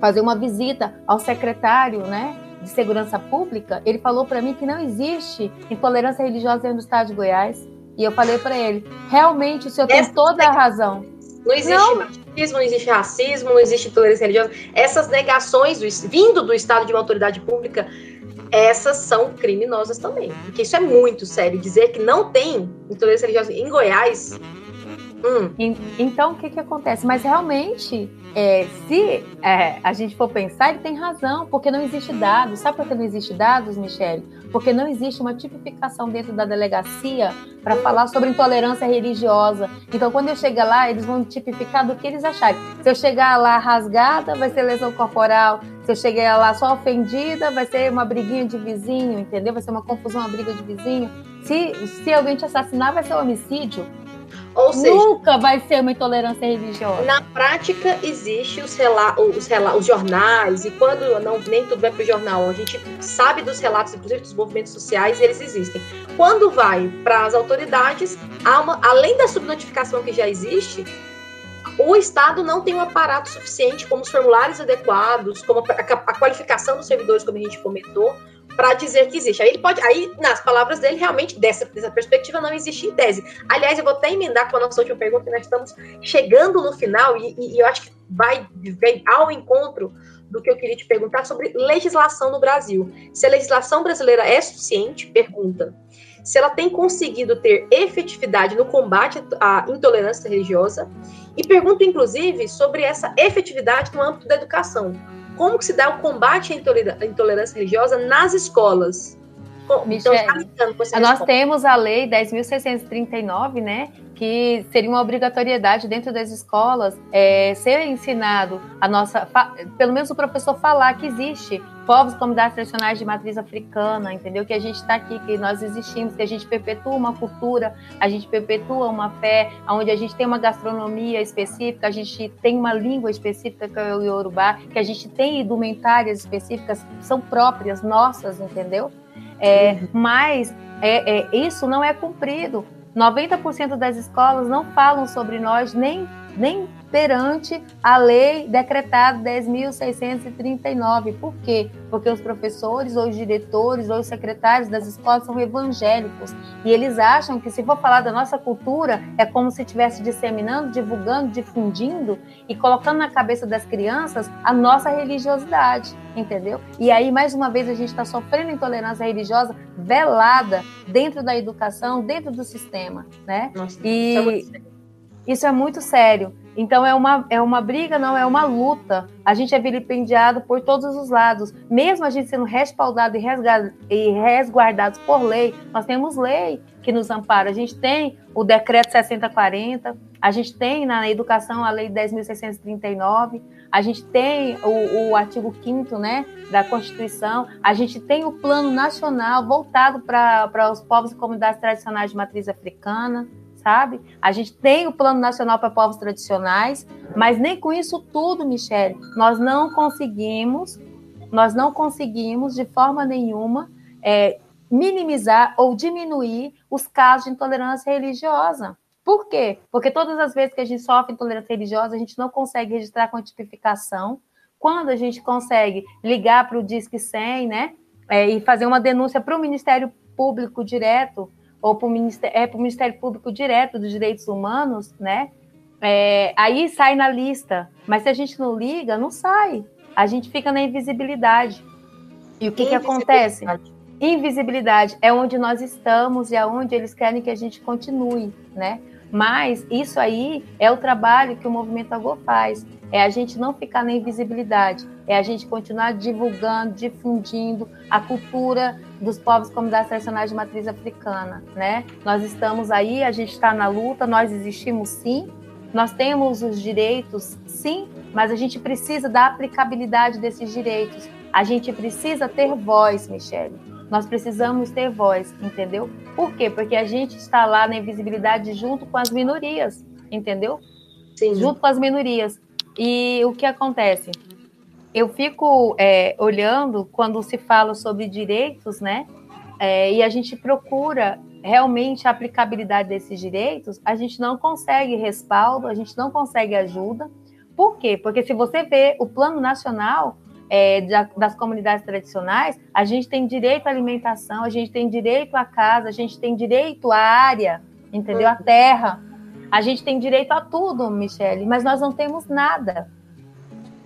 Speaker 2: fazer uma visita ao secretário, né, de Segurança Pública, ele falou para mim que não existe intolerância religiosa dentro do estado de Goiás. E eu falei para ele, realmente o senhor tem toda a razão.
Speaker 1: Não existe não. machismo, não existe racismo, não existe intolerância religiosa. Essas negações do, vindo do estado de uma autoridade pública, essas são criminosas também. Porque isso é muito sério. Dizer que não tem intolerância religiosa em Goiás
Speaker 2: Hum. Então, o que, que acontece? Mas realmente, é, se é, a gente for pensar, ele tem razão, porque não existe dados. Sabe por que não existe dados, Michele? Porque não existe uma tipificação dentro da delegacia para falar sobre intolerância religiosa. Então, quando eu chegar lá, eles vão tipificar do que eles acharem. Se eu chegar lá rasgada, vai ser lesão corporal. Se eu chegar lá só ofendida, vai ser uma briguinha de vizinho, entendeu? Vai ser uma confusão, uma briga de vizinho. Se, se alguém te assassinar, vai ser um homicídio. Ou seja, nunca vai ser uma intolerância religiosa.
Speaker 1: Na prática, existe os, rela os, rela os jornais, e quando não, nem tudo vai para o jornal, a gente sabe dos relatos, inclusive dos movimentos sociais, eles existem. Quando vai para as autoridades, uma, além da subnotificação que já existe, o Estado não tem um aparato suficiente, como os formulários adequados, como a, a, a qualificação dos servidores, como a gente comentou, para dizer que existe. Aí ele pode, aí nas palavras dele, realmente dessa, dessa perspectiva não existe tese. Aliás, eu vou até emendar com a nossa última pergunta, que nós estamos chegando no final e, e, eu acho que vai, vai ao encontro do que eu queria te perguntar sobre legislação no Brasil. Se a legislação brasileira é suficiente, pergunta. Se ela tem conseguido ter efetividade no combate à intolerância religiosa, e pergunto, inclusive, sobre essa efetividade no âmbito da educação como que se dá o combate à intolerância religiosa nas escolas?
Speaker 2: Michel, então, nós temos a lei 10.639, né, que seria uma obrigatoriedade dentro das escolas é, ser ensinado a nossa, pelo menos o professor falar que existe povos comunidades tradicionais de matriz africana, entendeu? Que a gente está aqui, que nós existimos, que a gente perpetua uma cultura, a gente perpetua uma fé, onde a gente tem uma gastronomia específica, a gente tem uma língua específica que é o Yorubá, que a gente tem indumentárias específicas são próprias, nossas, entendeu? É, mas é, é, isso não é cumprido. 90% das escolas não falam sobre nós nem, nem perante a lei decretada 10.639. Por quê? Porque os professores, ou os diretores, ou os secretários das escolas são evangélicos. E eles acham que se for falar da nossa cultura, é como se estivesse disseminando, divulgando, difundindo e colocando na cabeça das crianças a nossa religiosidade, entendeu? E aí, mais uma vez, a gente está sofrendo intolerância religiosa velada dentro da educação, dentro do sistema, né? Nossa, e isso é, muito sério. Então é uma, é uma briga, não é uma luta. A gente é vilipendiado por todos os lados. Mesmo a gente sendo respaldado e resguardado por lei, nós temos lei que nos ampara. A gente tem o decreto 6040, a gente tem na educação a lei 10.639, a gente tem o, o artigo 5 né, da Constituição, a gente tem o plano nacional voltado para os povos e comunidades tradicionais de matriz africana sabe? A gente tem o Plano Nacional para Povos Tradicionais, mas nem com isso tudo, Michele, nós não conseguimos, nós não conseguimos de forma nenhuma é, minimizar ou diminuir os casos de intolerância religiosa. Por quê? Porque todas as vezes que a gente sofre intolerância religiosa, a gente não consegue registrar com tipificação. Quando a gente consegue ligar para o Disque 100, né, é, e fazer uma denúncia para o Ministério Público direto, ou para o Ministério, é, Ministério Público Direto dos Direitos Humanos, né? É, aí sai na lista. Mas se a gente não liga, não sai. A gente fica na invisibilidade. E o que, que acontece? Invisibilidade é onde nós estamos e é onde eles querem que a gente continue, né? Mas isso aí é o trabalho que o Movimento Agô faz. É a gente não ficar na invisibilidade, é a gente continuar divulgando, difundindo a cultura dos povos comunidades tradicionais de matriz africana, né? Nós estamos aí, a gente está na luta, nós existimos sim, nós temos os direitos sim, mas a gente precisa da aplicabilidade desses direitos. A gente precisa ter voz, Michele. Nós precisamos ter voz, entendeu? Por quê? Porque a gente está lá na invisibilidade junto com as minorias, entendeu? Sim. Junto com as minorias. E o que acontece? Eu fico é, olhando quando se fala sobre direitos, né? É, e a gente procura realmente a aplicabilidade desses direitos, a gente não consegue respaldo, a gente não consegue ajuda. Por quê? Porque se você vê o plano nacional, é, das comunidades tradicionais, a gente tem direito à alimentação, a gente tem direito à casa, a gente tem direito à área, entendeu? À terra. A gente tem direito a tudo, Michele, mas nós não temos nada.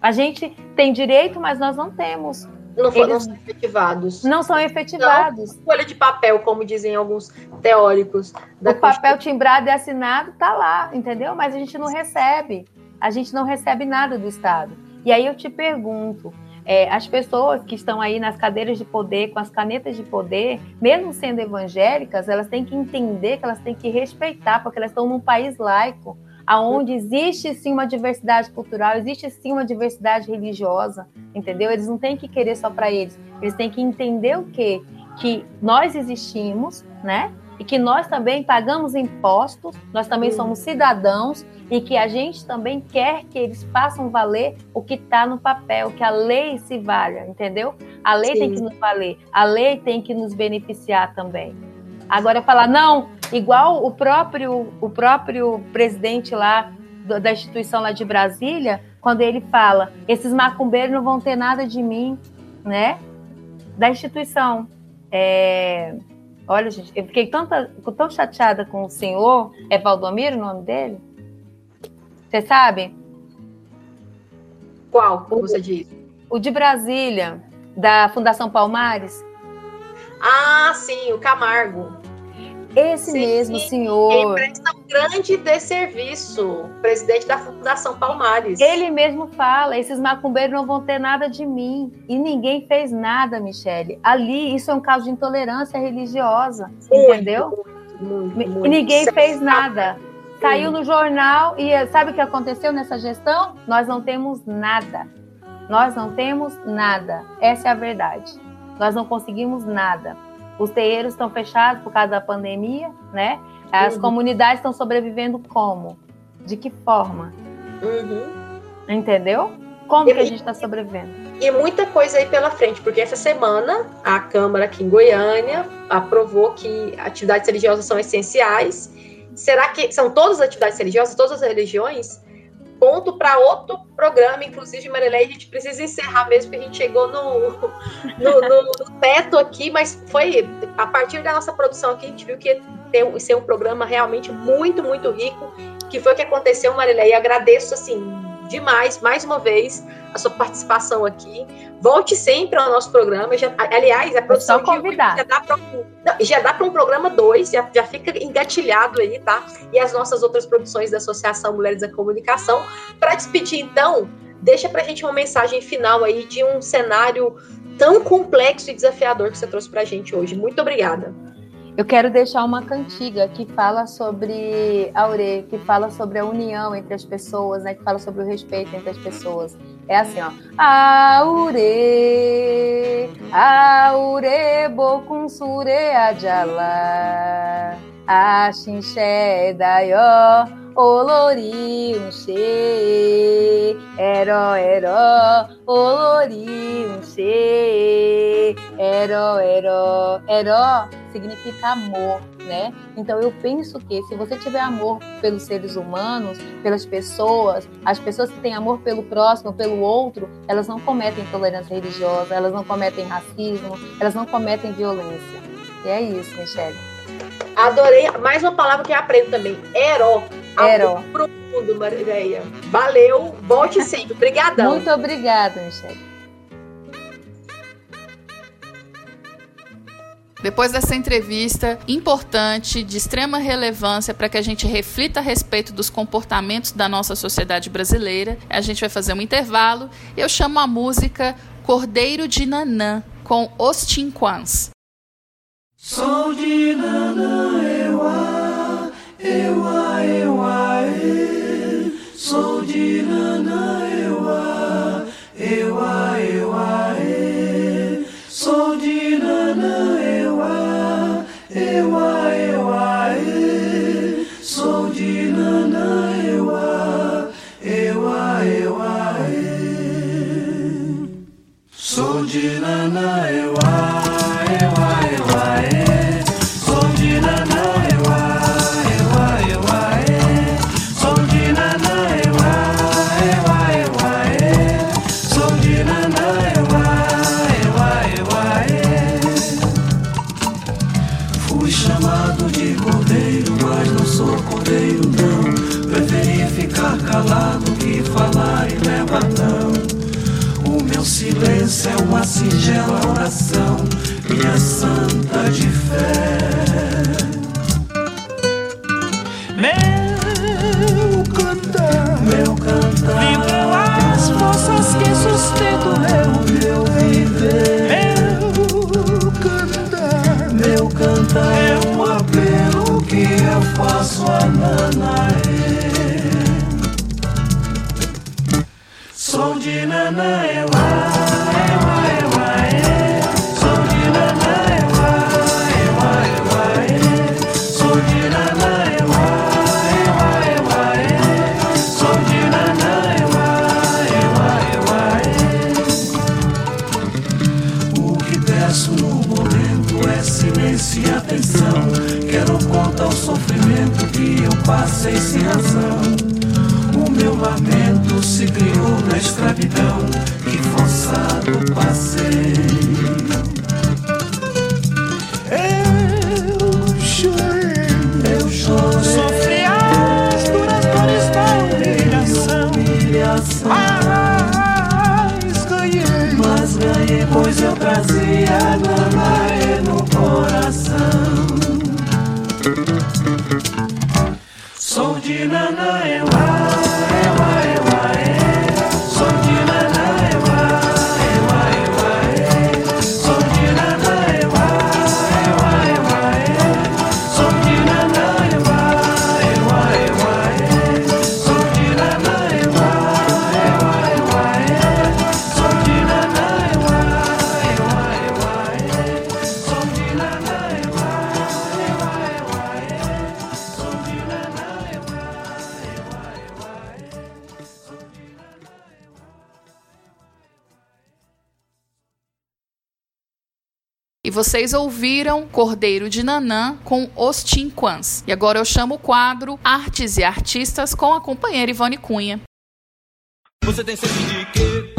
Speaker 2: A gente tem direito, mas nós não temos.
Speaker 1: Não foram efetivados.
Speaker 2: Não são efetivados.
Speaker 1: Não, folha de papel, como dizem alguns teóricos.
Speaker 2: o papel timbrado e assinado está lá, entendeu? Mas a gente não recebe. A gente não recebe nada do Estado. E aí eu te pergunto, é, as pessoas que estão aí nas cadeiras de poder, com as canetas de poder, mesmo sendo evangélicas, elas têm que entender que elas têm que respeitar, porque elas estão num país laico, aonde existe sim uma diversidade cultural, existe sim uma diversidade religiosa, entendeu? Eles não têm que querer só para eles, eles têm que entender o quê? Que nós existimos, né? E que nós também pagamos impostos, nós também somos cidadãos e que a gente também quer que eles façam valer o que está no papel, que a lei se valha, entendeu? A lei Sim. tem que nos valer, a lei tem que nos beneficiar também. Agora falar não, igual o próprio o próprio presidente lá da instituição lá de Brasília, quando ele fala, esses macumbeiros não vão ter nada de mim, né? Da instituição. É... Olha, gente, eu fiquei tanta, tão chateada com o senhor, é Valdomiro o nome dele? Você sabe?
Speaker 1: Qual o, você diz?
Speaker 2: O de Brasília, da Fundação Palmares.
Speaker 1: Ah, sim, o Camargo.
Speaker 2: Esse sim, mesmo senhor. Ele
Speaker 1: presta um grande desserviço, presidente da Fundação Palmares.
Speaker 2: Ele mesmo fala: esses macumbeiros não vão ter nada de mim. E ninguém fez nada, Michele. Ali, isso é um caso de intolerância religiosa, muito, entendeu? Muito, muito, e ninguém fez nada. Saiu no jornal e sabe o que aconteceu nessa gestão? Nós não temos nada. Nós não temos nada. Essa é a verdade. Nós não conseguimos nada. Os terreiros estão fechados por causa da pandemia, né? As uhum. comunidades estão sobrevivendo como? De que forma? Uhum. Entendeu? Como e, que a gente está sobrevivendo?
Speaker 1: E muita coisa aí pela frente, porque essa semana a Câmara aqui em Goiânia aprovou que atividades religiosas são essenciais Será que são todas as atividades religiosas, todas as religiões? Ponto para outro programa, inclusive, Marilei, a gente precisa encerrar mesmo, porque a gente chegou no, no, no, no teto aqui, mas foi a partir da nossa produção aqui, a gente viu que tem ser um programa realmente muito, muito rico, que foi o que aconteceu, Marilei. Agradeço, assim, demais, mais uma vez, a sua participação aqui. Volte sempre ao nosso programa. Já, aliás, a produção
Speaker 2: de hoje
Speaker 1: já dá para um programa 2, já, já fica engatilhado aí, tá? E as nossas outras produções da Associação Mulheres da Comunicação. Para despedir, então, deixa para a gente uma mensagem final aí de um cenário tão complexo e desafiador que você trouxe para a gente hoje. Muito obrigada.
Speaker 2: Eu quero deixar uma cantiga que fala sobre Aure, que fala sobre a união entre as pessoas, né? Que fala sobre o respeito entre as pessoas. É assim, ó. Aure, aure bokun sure ajala, achinché daió, olori che, ero, ero, olori che, ero, ero, ero significa amor, né? Então eu penso que se você tiver amor pelos seres humanos, pelas pessoas, as pessoas que têm amor pelo próximo, pelo outro, elas não cometem intolerância religiosa, elas não cometem racismo, elas não cometem violência. E é isso, Michelle.
Speaker 1: Adorei. Mais uma palavra que eu aprendo também. Ero. Ero. Profundo, Marileia. Valeu. Volte sempre. Obrigadão.
Speaker 2: Muito obrigada, Michelle.
Speaker 3: Depois dessa entrevista importante, de extrema relevância para que a gente reflita a respeito dos comportamentos da nossa sociedade brasileira, a gente vai fazer um intervalo. Eu chamo a música Cordeiro de Nanã, com Os Tinquans. Sou de Nanã, eu a, eu a, eu Sou de Nanã, eu a, eu
Speaker 4: Soldier na ewa. É uma singela oração, minha santa de fé.
Speaker 5: Meu cantar,
Speaker 4: meu cantar,
Speaker 5: vibram as forças que sustentam meu,
Speaker 4: meu viver.
Speaker 5: Meu cantar,
Speaker 4: meu cantar é um apelo que eu faço a Nanaê. Som de Nanaê, uai, passei sem razão. O meu lamento se criou na escravidão que forçado passei.
Speaker 3: Vocês ouviram Cordeiro de Nanã com Os Tinquans. E agora eu chamo o quadro Artes e Artistas com a companheira Ivone Cunha.
Speaker 6: Você tem sede de quê?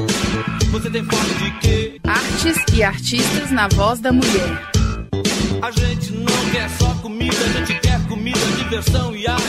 Speaker 6: Você tem fome de quê?
Speaker 3: Artes e Artistas na voz da mulher.
Speaker 6: A gente não quer só comida, a gente quer comida, diversão e arte.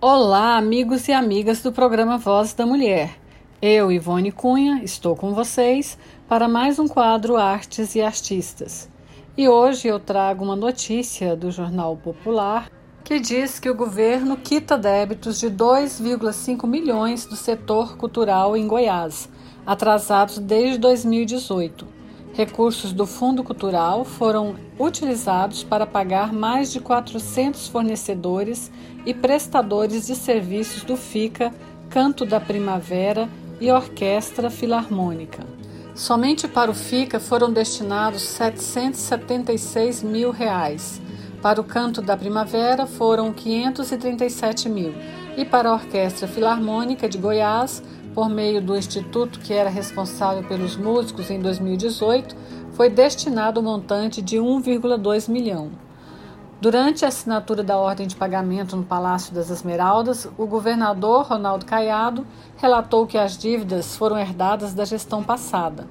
Speaker 7: Olá, amigos e amigas do programa Voz da Mulher. Eu, Ivone Cunha, estou com vocês para mais um quadro Artes e Artistas. E hoje eu trago uma notícia do Jornal Popular que diz que o governo quita débitos de 2,5 milhões do setor cultural em Goiás, atrasados desde 2018. Recursos do Fundo Cultural foram utilizados para pagar mais de 400 fornecedores e prestadores de serviços do FICA, Canto da Primavera e Orquestra Filarmônica. Somente para o FICA foram destinados 776 mil reais. Para o Canto da Primavera foram 537 mil. E para a Orquestra Filarmônica de Goiás, por meio do instituto que era responsável pelos músicos em 2018, foi destinado o um montante de 1,2 milhão. Durante a assinatura da ordem de pagamento no Palácio das Esmeraldas, o governador Ronaldo Caiado relatou que as dívidas foram herdadas da gestão passada.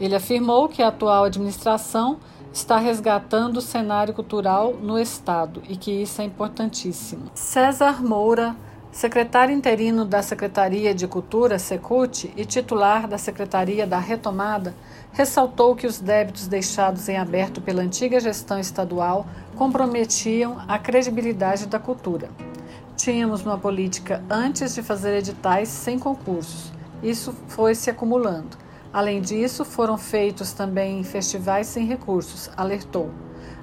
Speaker 7: Ele afirmou que a atual administração está resgatando o cenário cultural no Estado e que isso é importantíssimo. César Moura, secretário interino da Secretaria de Cultura, Secult, e titular da Secretaria da Retomada, ressaltou que os débitos deixados em aberto pela antiga gestão estadual comprometiam a credibilidade da cultura. Tínhamos uma política antes de fazer editais sem concursos. Isso foi se acumulando. Além disso, foram feitos também festivais sem recursos, alertou.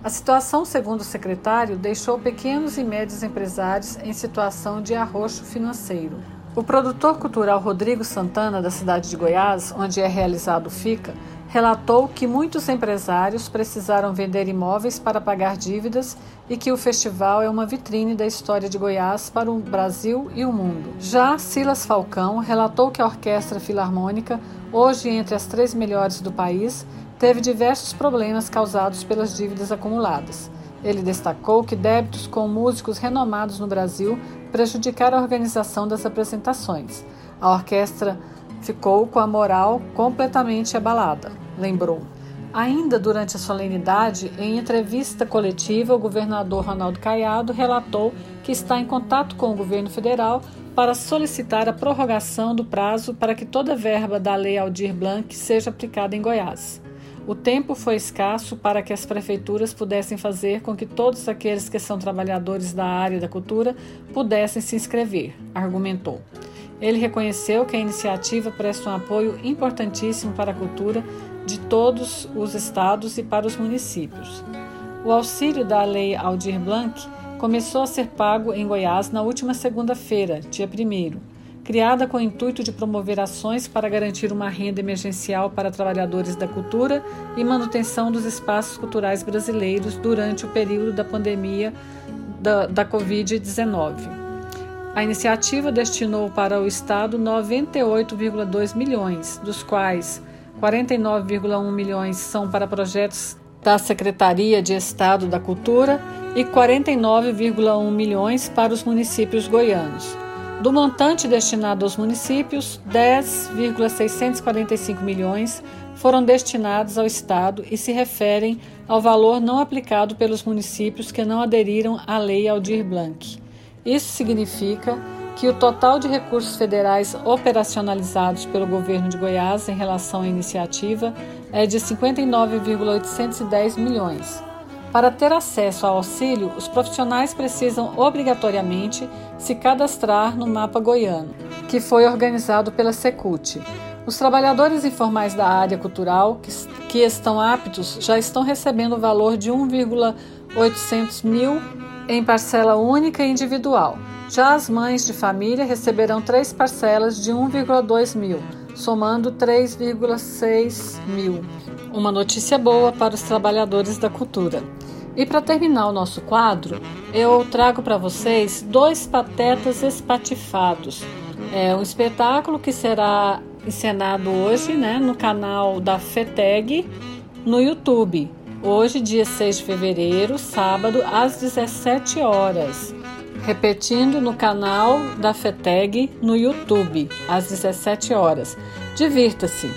Speaker 7: A situação, segundo o secretário, deixou pequenos e médios empresários em situação de arroxo financeiro. O produtor cultural Rodrigo Santana, da cidade de Goiás, onde é realizado o FICA, relatou que muitos empresários precisaram vender imóveis para pagar dívidas e que o festival é uma vitrine da história de Goiás para o Brasil e o mundo. Já Silas Falcão relatou que a Orquestra Filarmônica, hoje entre as três melhores do país, teve diversos problemas causados pelas dívidas acumuladas. Ele destacou que débitos com músicos renomados no Brasil prejudicaram a organização das apresentações. A orquestra ficou com a moral completamente abalada, lembrou. Ainda durante a solenidade, em entrevista coletiva, o governador Ronaldo Caiado relatou que está em contato com o governo federal para solicitar a prorrogação do prazo para que toda a verba da Lei Aldir Blanc seja aplicada em Goiás. O tempo foi escasso para que as prefeituras pudessem fazer com que todos aqueles que são trabalhadores da área da cultura pudessem se inscrever, argumentou. Ele reconheceu que a iniciativa presta um apoio importantíssimo para a cultura de todos os estados e para os municípios. O auxílio da Lei Aldir Blanc começou a ser pago em Goiás na última segunda-feira, dia 1 criada com o intuito de promover ações para garantir uma renda emergencial para trabalhadores da cultura e manutenção dos espaços culturais brasileiros durante o período da pandemia da, da Covid-19. A iniciativa destinou para o Estado 98,2 milhões, dos quais 49,1 milhões são para projetos da Secretaria de Estado da Cultura e 49,1 milhões para os municípios goianos. Do montante destinado aos municípios, 10,645 milhões foram destinados ao Estado e se referem ao valor não aplicado pelos municípios que não aderiram à Lei Aldir Blanc. Isso significa que o total de recursos federais operacionalizados pelo governo de Goiás em relação à iniciativa é de 59,810 milhões. Para ter acesso ao auxílio, os profissionais precisam obrigatoriamente se cadastrar no mapa goiano, que foi organizado pela Secult. Os trabalhadores informais da área cultural que, que estão aptos já estão recebendo o valor de 1,800 mil em parcela única e individual. Já as mães de família receberão três parcelas de 1,2 mil, somando 3,6 mil. Uma notícia boa para os trabalhadores da cultura. E para terminar o nosso quadro, eu trago para vocês dois patetas espatifados. É um espetáculo que será encenado hoje né, no canal da FETEG no YouTube. Hoje, dia 6 de fevereiro, sábado, às 17 horas repetindo no canal da FETEG no YouTube, às 17 horas. Divirta-se!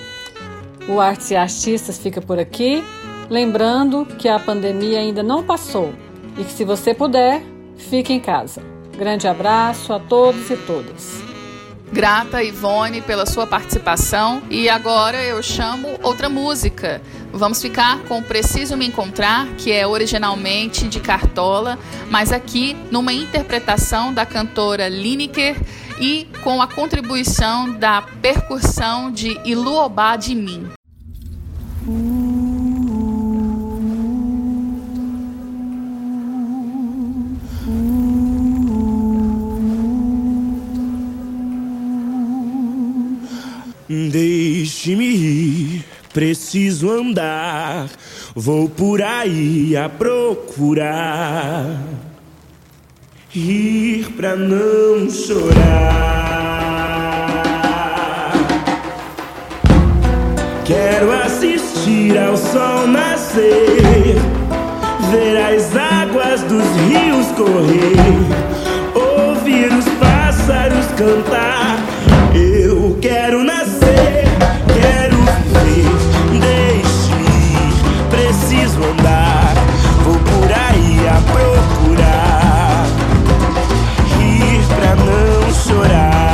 Speaker 7: O Artes e Artistas fica por aqui, lembrando que a pandemia ainda não passou e que, se você puder, fique em casa. Grande abraço a todos e todas.
Speaker 3: Grata, Ivone, pela sua participação. E agora eu chamo outra música. Vamos ficar com Preciso Me Encontrar, que é originalmente de Cartola, mas aqui numa interpretação da cantora Lineker e com a contribuição da percussão de Iluobá de Mim.
Speaker 8: Deixe-me ir, preciso andar, vou por aí a procurar. Rir pra não chorar. Quero assistir ao sol nascer, ver as águas dos rios correr, ouvir os pássaros cantar. Eu quero nascer. procurar rir pra não chorar.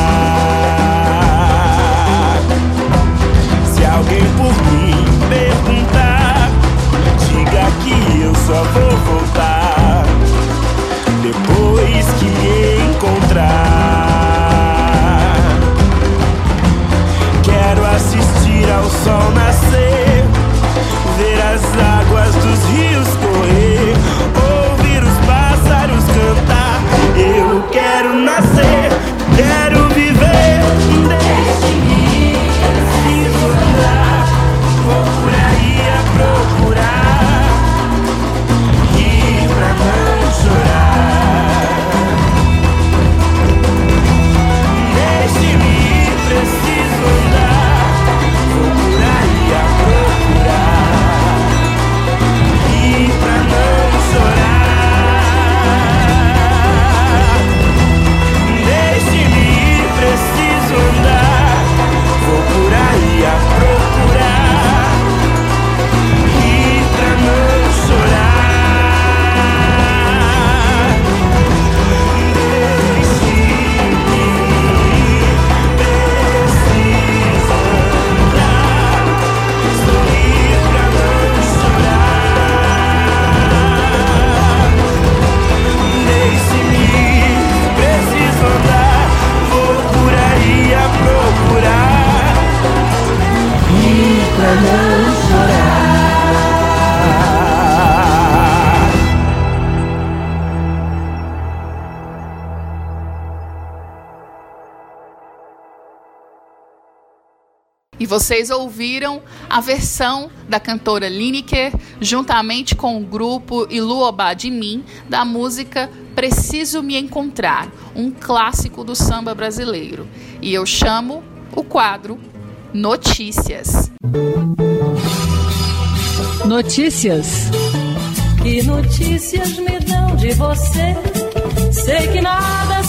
Speaker 8: Se alguém por mim perguntar, diga que eu só vou voltar depois que encontrar. Quero assistir ao sol nascer, ver as águas dos rios correr.
Speaker 3: Vocês ouviram a versão da cantora Lineker, juntamente com o grupo Iluobá de Mim, da música Preciso Me Encontrar, um clássico do samba brasileiro. E eu chamo o quadro Notícias.
Speaker 9: Notícias.
Speaker 10: Que notícias me dão de você? Sei que nada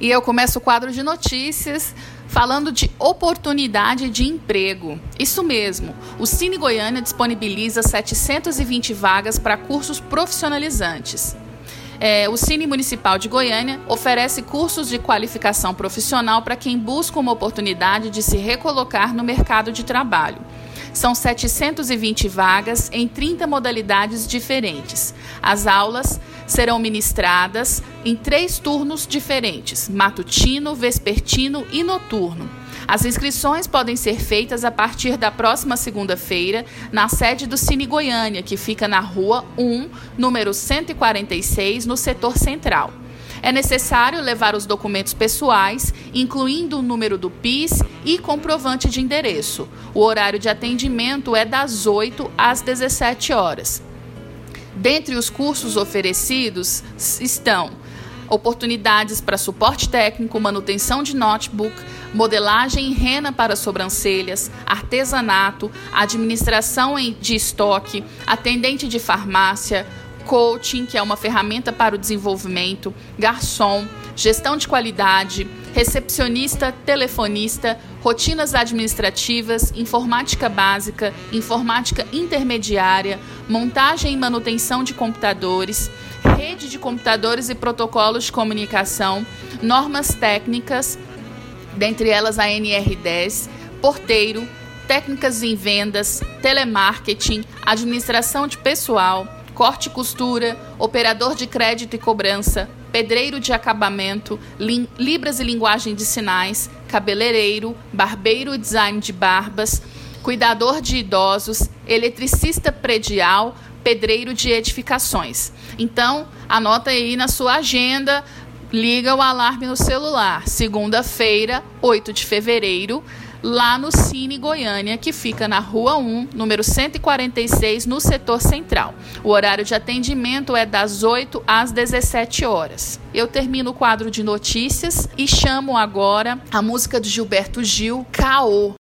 Speaker 3: E eu começo o quadro de notícias falando de oportunidade de emprego. Isso mesmo, o Cine Goiânia disponibiliza 720 vagas para cursos profissionalizantes. É, o Cine Municipal de Goiânia oferece cursos de qualificação profissional para quem busca uma oportunidade de se recolocar no mercado de trabalho. São 720 vagas em 30 modalidades diferentes. As aulas serão ministradas em três turnos diferentes: matutino, vespertino e noturno. As inscrições podem ser feitas a partir da próxima segunda-feira na sede do Cine Goiânia, que fica na Rua 1, número 146, no setor central. É necessário levar os documentos pessoais, incluindo o número do PIS e comprovante de endereço. O horário de atendimento é das 8 às 17 horas. Dentre os cursos oferecidos estão oportunidades para suporte técnico, manutenção de notebook, modelagem em rena para sobrancelhas, artesanato, administração de estoque, atendente de farmácia, coaching, que é uma ferramenta para o desenvolvimento, garçom, gestão de qualidade, recepcionista, telefonista, rotinas administrativas, informática básica, informática intermediária, montagem e manutenção de computadores, rede de computadores e protocolos de comunicação, normas técnicas, dentre elas a NR10, porteiro, técnicas em vendas, telemarketing, administração de pessoal, corte e costura, operador de crédito e cobrança, pedreiro de acabamento, libras e linguagem de sinais, cabeleireiro, barbeiro e design de barbas, cuidador de idosos, eletricista predial, pedreiro de edificações. Então, anota aí na sua agenda, liga o alarme no celular. Segunda-feira, 8 de fevereiro, lá no Cine Goiânia, que fica na Rua 1, número 146, no setor central. O horário de atendimento é das 8 às 17 horas. Eu termino o quadro de notícias e chamo agora a música de Gilberto Gil, Caô.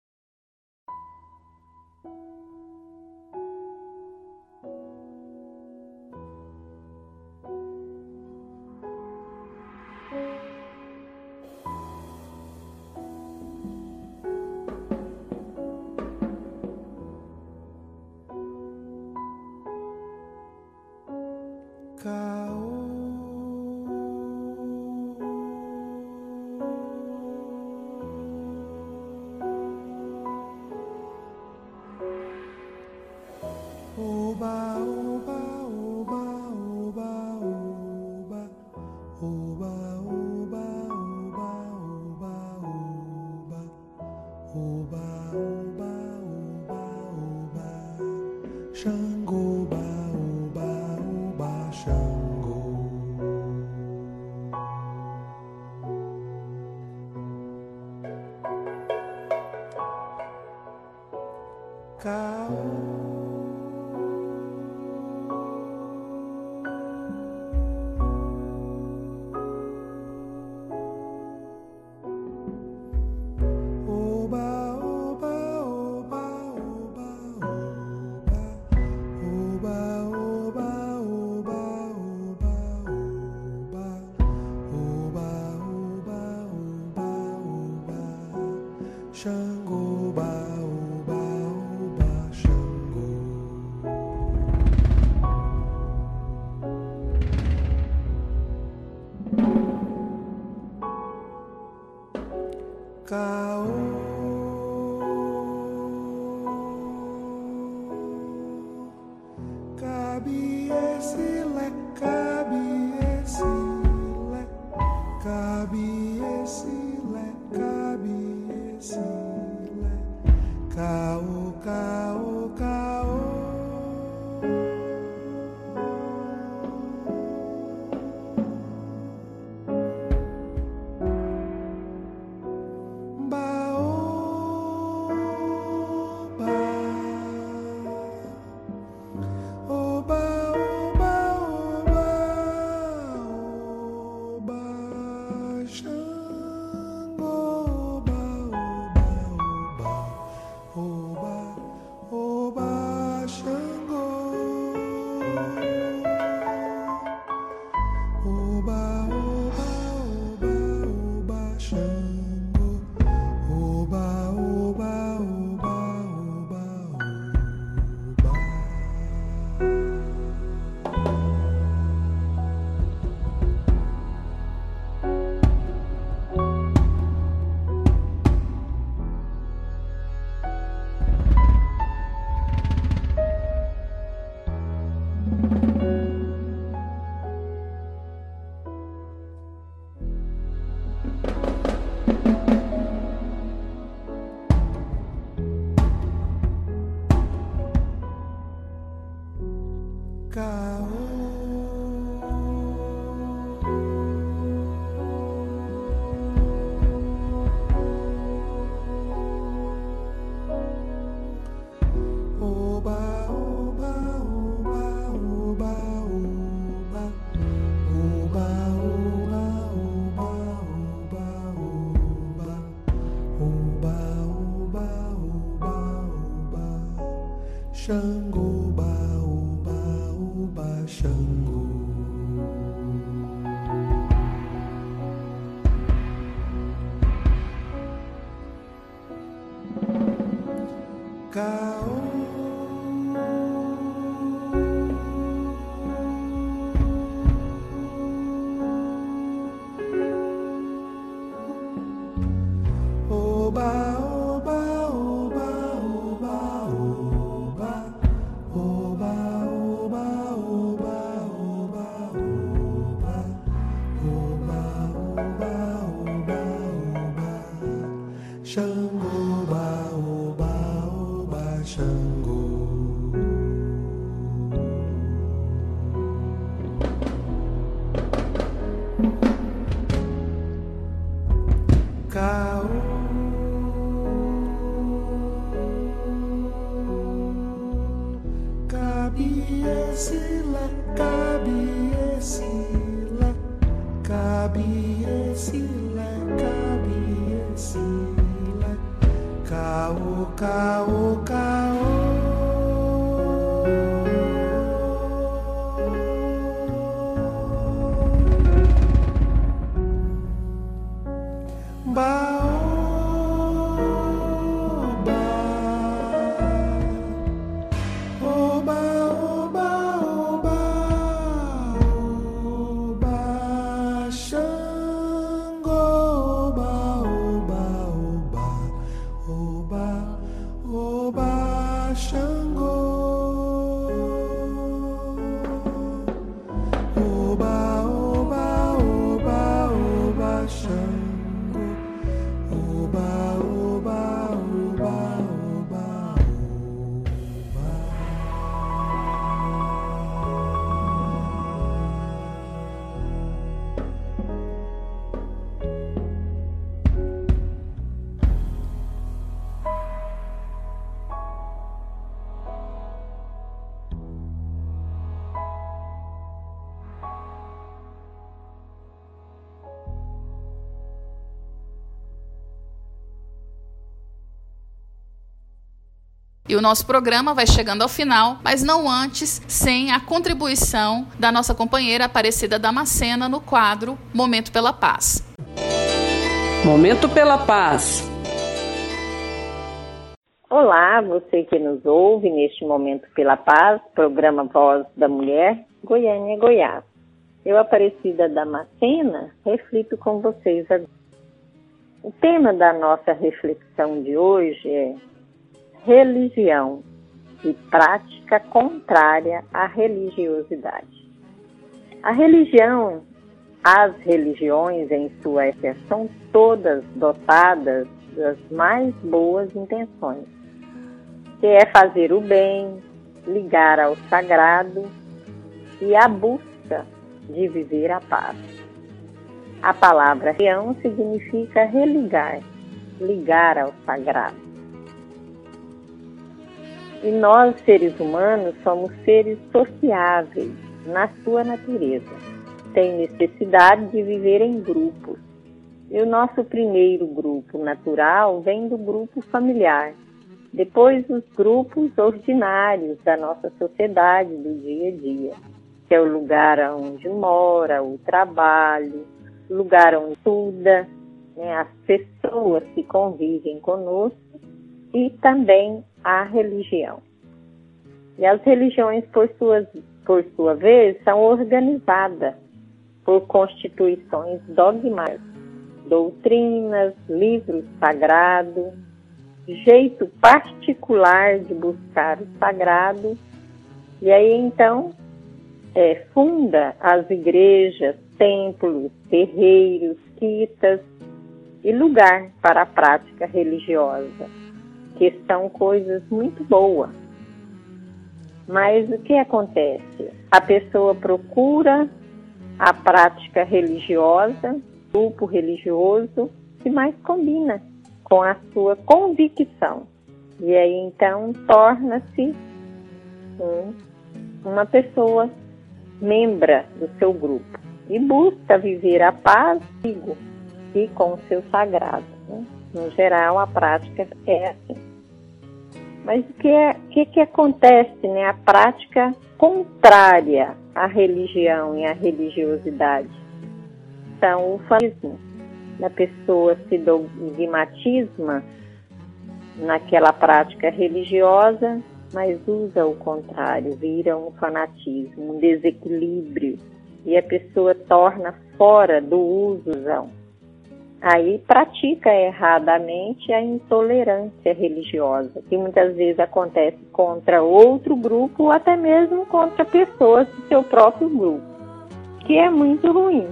Speaker 5: cacao. 想过
Speaker 3: E o nosso programa vai chegando ao final, mas não antes sem a contribuição da nossa companheira Aparecida Damascena no quadro Momento pela Paz.
Speaker 4: Momento pela Paz.
Speaker 11: Olá, você que nos ouve neste Momento pela Paz, programa Voz da Mulher, Goiânia, Goiás. Eu, Aparecida Damascena, reflito com vocês agora. O tema da nossa reflexão de hoje é religião e prática contrária à religiosidade. A religião, as religiões em sua são todas dotadas das mais boas intenções, que é fazer o bem, ligar ao sagrado e a busca de viver a paz. A palavra religião significa religar, ligar ao sagrado. E nós, seres humanos, somos seres sociáveis na sua natureza. Tem necessidade de viver em grupos. E o nosso primeiro grupo natural vem do grupo familiar. Depois, os grupos ordinários da nossa sociedade, do dia a dia, que é o lugar onde mora, o trabalho, lugar onde estuda, né, as pessoas que convivem conosco e também a religião. E as religiões, por, suas, por sua vez, são organizadas por constituições dogmáticas, doutrinas, livros sagrados, jeito particular de buscar o sagrado, e aí então é, funda as igrejas, templos, terreiros, quitas e lugar para a prática religiosa que são coisas muito boas. Mas o que acontece? A pessoa procura a prática religiosa, grupo religioso, que mais combina com a sua convicção. E aí então torna-se um, uma pessoa membra do seu grupo e busca viver a paz e com o seu sagrado. Né? No geral, a prática é assim. Mas o que, é, que, que acontece, né? A prática contrária à religião e à religiosidade. Então, o fanatismo da pessoa se dogmatisma naquela prática religiosa, mas usa o contrário, vira um fanatismo, um desequilíbrio, e a pessoa torna fora do uso aí pratica erradamente a intolerância religiosa, que muitas vezes acontece contra outro grupo ou até mesmo contra pessoas do seu próprio grupo, que é muito ruim,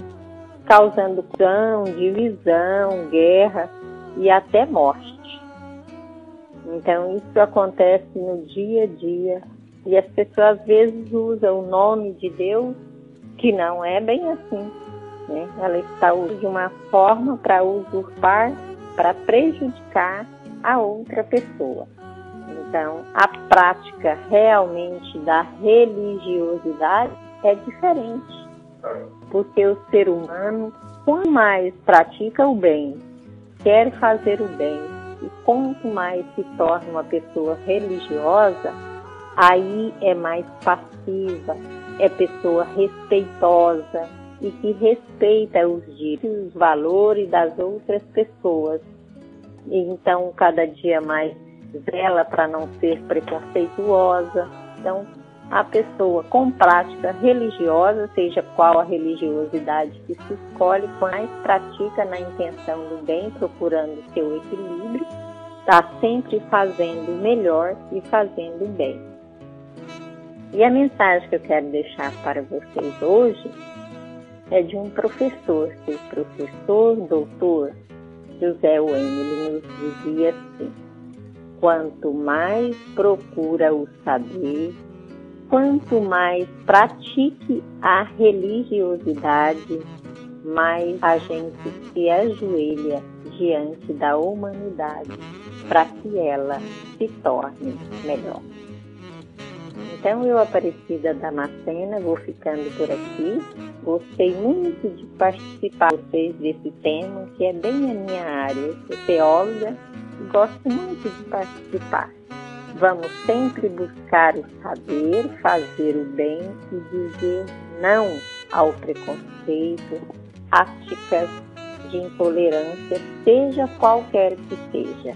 Speaker 11: causando confusão, divisão, guerra e até morte. Então isso acontece no dia a dia e as pessoas às vezes usam o nome de Deus que não é bem assim né? Ela está de uma forma para usurpar, para prejudicar a outra pessoa. Então, a prática realmente da religiosidade é diferente, porque o ser humano, quanto mais pratica o bem, quer fazer o bem, e quanto mais se torna uma pessoa religiosa, aí é mais passiva, é pessoa respeitosa, e que respeita os direitos, os valores das outras pessoas. Então, cada dia mais zela para não ser preconceituosa. Então, a pessoa com prática religiosa, seja qual a religiosidade que se escolhe, mais pratica na intenção do bem, procurando seu equilíbrio, está sempre fazendo melhor e fazendo bem. E a mensagem que eu quero deixar para vocês hoje é de um professor, seu professor doutor José Wayne, ele nos dizia assim: quanto mais procura o saber, quanto mais pratique a religiosidade, mais a gente se ajoelha diante da humanidade para que ela se torne melhor. Então, eu, Aparecida Damascena, vou ficando por aqui. Gostei muito de participar com vocês desse tema, que é bem a minha área. Eu sou teóloga e gosto muito de participar. Vamos sempre buscar o saber, fazer o bem e dizer não ao preconceito, práticas de intolerância, seja qualquer que seja.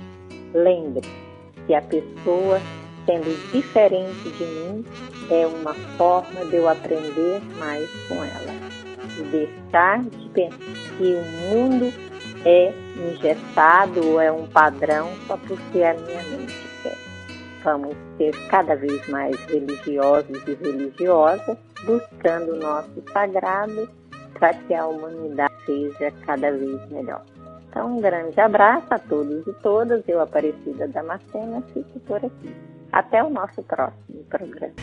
Speaker 11: Lembre que a pessoa sendo diferente de mim, é uma forma de eu aprender mais com ela. Deixar de pensar que o mundo é engessado ou é um padrão só porque a minha mente quer. Vamos ser cada vez mais religiosos e religiosas, buscando o nosso sagrado para que a humanidade seja cada vez melhor. Então, um grande abraço a todos e todas. Eu, Aparecida Damascena, fico por aqui. Até o nosso próximo programa.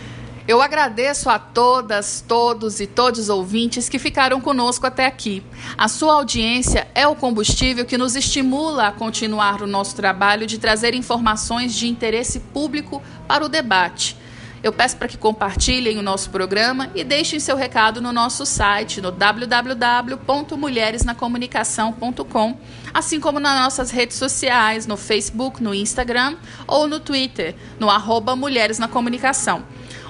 Speaker 3: Eu agradeço a todas, todos e todos os ouvintes que ficaram conosco até aqui. A sua audiência é o combustível que nos estimula a continuar o nosso trabalho de trazer informações de interesse público para o debate. Eu peço para que compartilhem o nosso programa e deixem seu recado no nosso site no www.mulheresnacomunicação.com, assim como nas nossas redes sociais, no Facebook, no Instagram ou no Twitter, no arroba Mulheres na Comunicação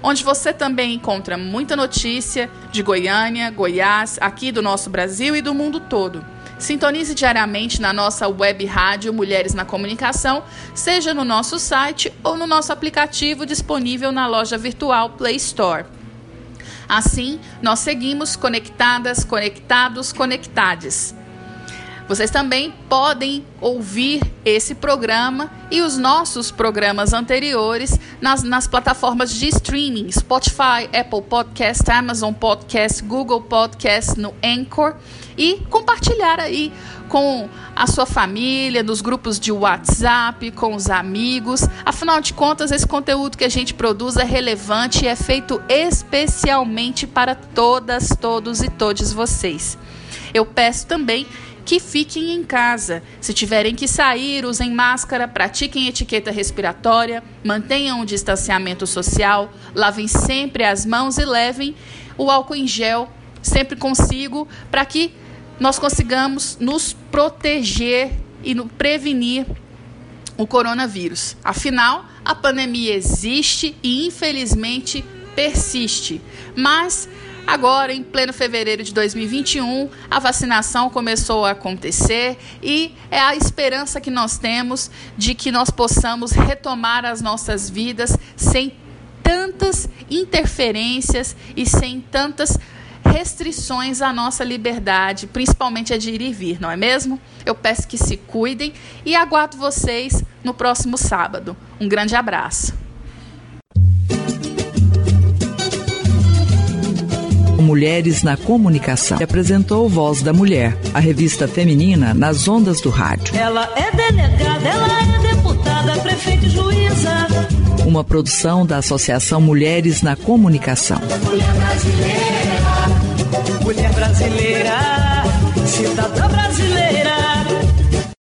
Speaker 3: onde você também encontra muita notícia de Goiânia, Goiás, aqui do nosso Brasil e do mundo todo. Sintonize diariamente na nossa web rádio Mulheres na Comunicação, seja no nosso site ou no nosso aplicativo disponível na loja virtual Play Store. Assim, nós seguimos conectadas, conectados, conectades. Vocês também podem ouvir esse programa e os nossos programas anteriores nas, nas plataformas de streaming: Spotify, Apple Podcast, Amazon Podcast, Google Podcast, no Anchor e compartilhar aí com a sua família, nos grupos de WhatsApp, com os amigos. Afinal de contas, esse conteúdo que a gente produz é relevante e é feito especialmente para todas, todos e todos vocês. Eu peço também que fiquem em casa. Se tiverem que sair, usem máscara, pratiquem etiqueta respiratória, mantenham o distanciamento social, lavem sempre as mãos e levem o álcool em gel sempre consigo para que nós consigamos nos proteger e prevenir o coronavírus. Afinal, A pandemia existe e infelizmente persiste, mas Agora, em pleno fevereiro de 2021, a vacinação começou a acontecer e é a esperança que nós temos de que nós possamos retomar as nossas vidas sem tantas interferências e sem tantas restrições à nossa liberdade, principalmente a de ir e vir, não é mesmo? Eu peço que se cuidem e aguardo vocês no próximo sábado. Um grande abraço.
Speaker 12: Mulheres na Comunicação. Apresentou Voz da Mulher, a revista feminina nas ondas do rádio.
Speaker 10: Ela é delegada, ela é deputada, prefeita e juíza.
Speaker 12: Uma produção da Associação Mulheres na Comunicação.
Speaker 10: Mulher brasileira, mulher brasileira, cidadã brasileira.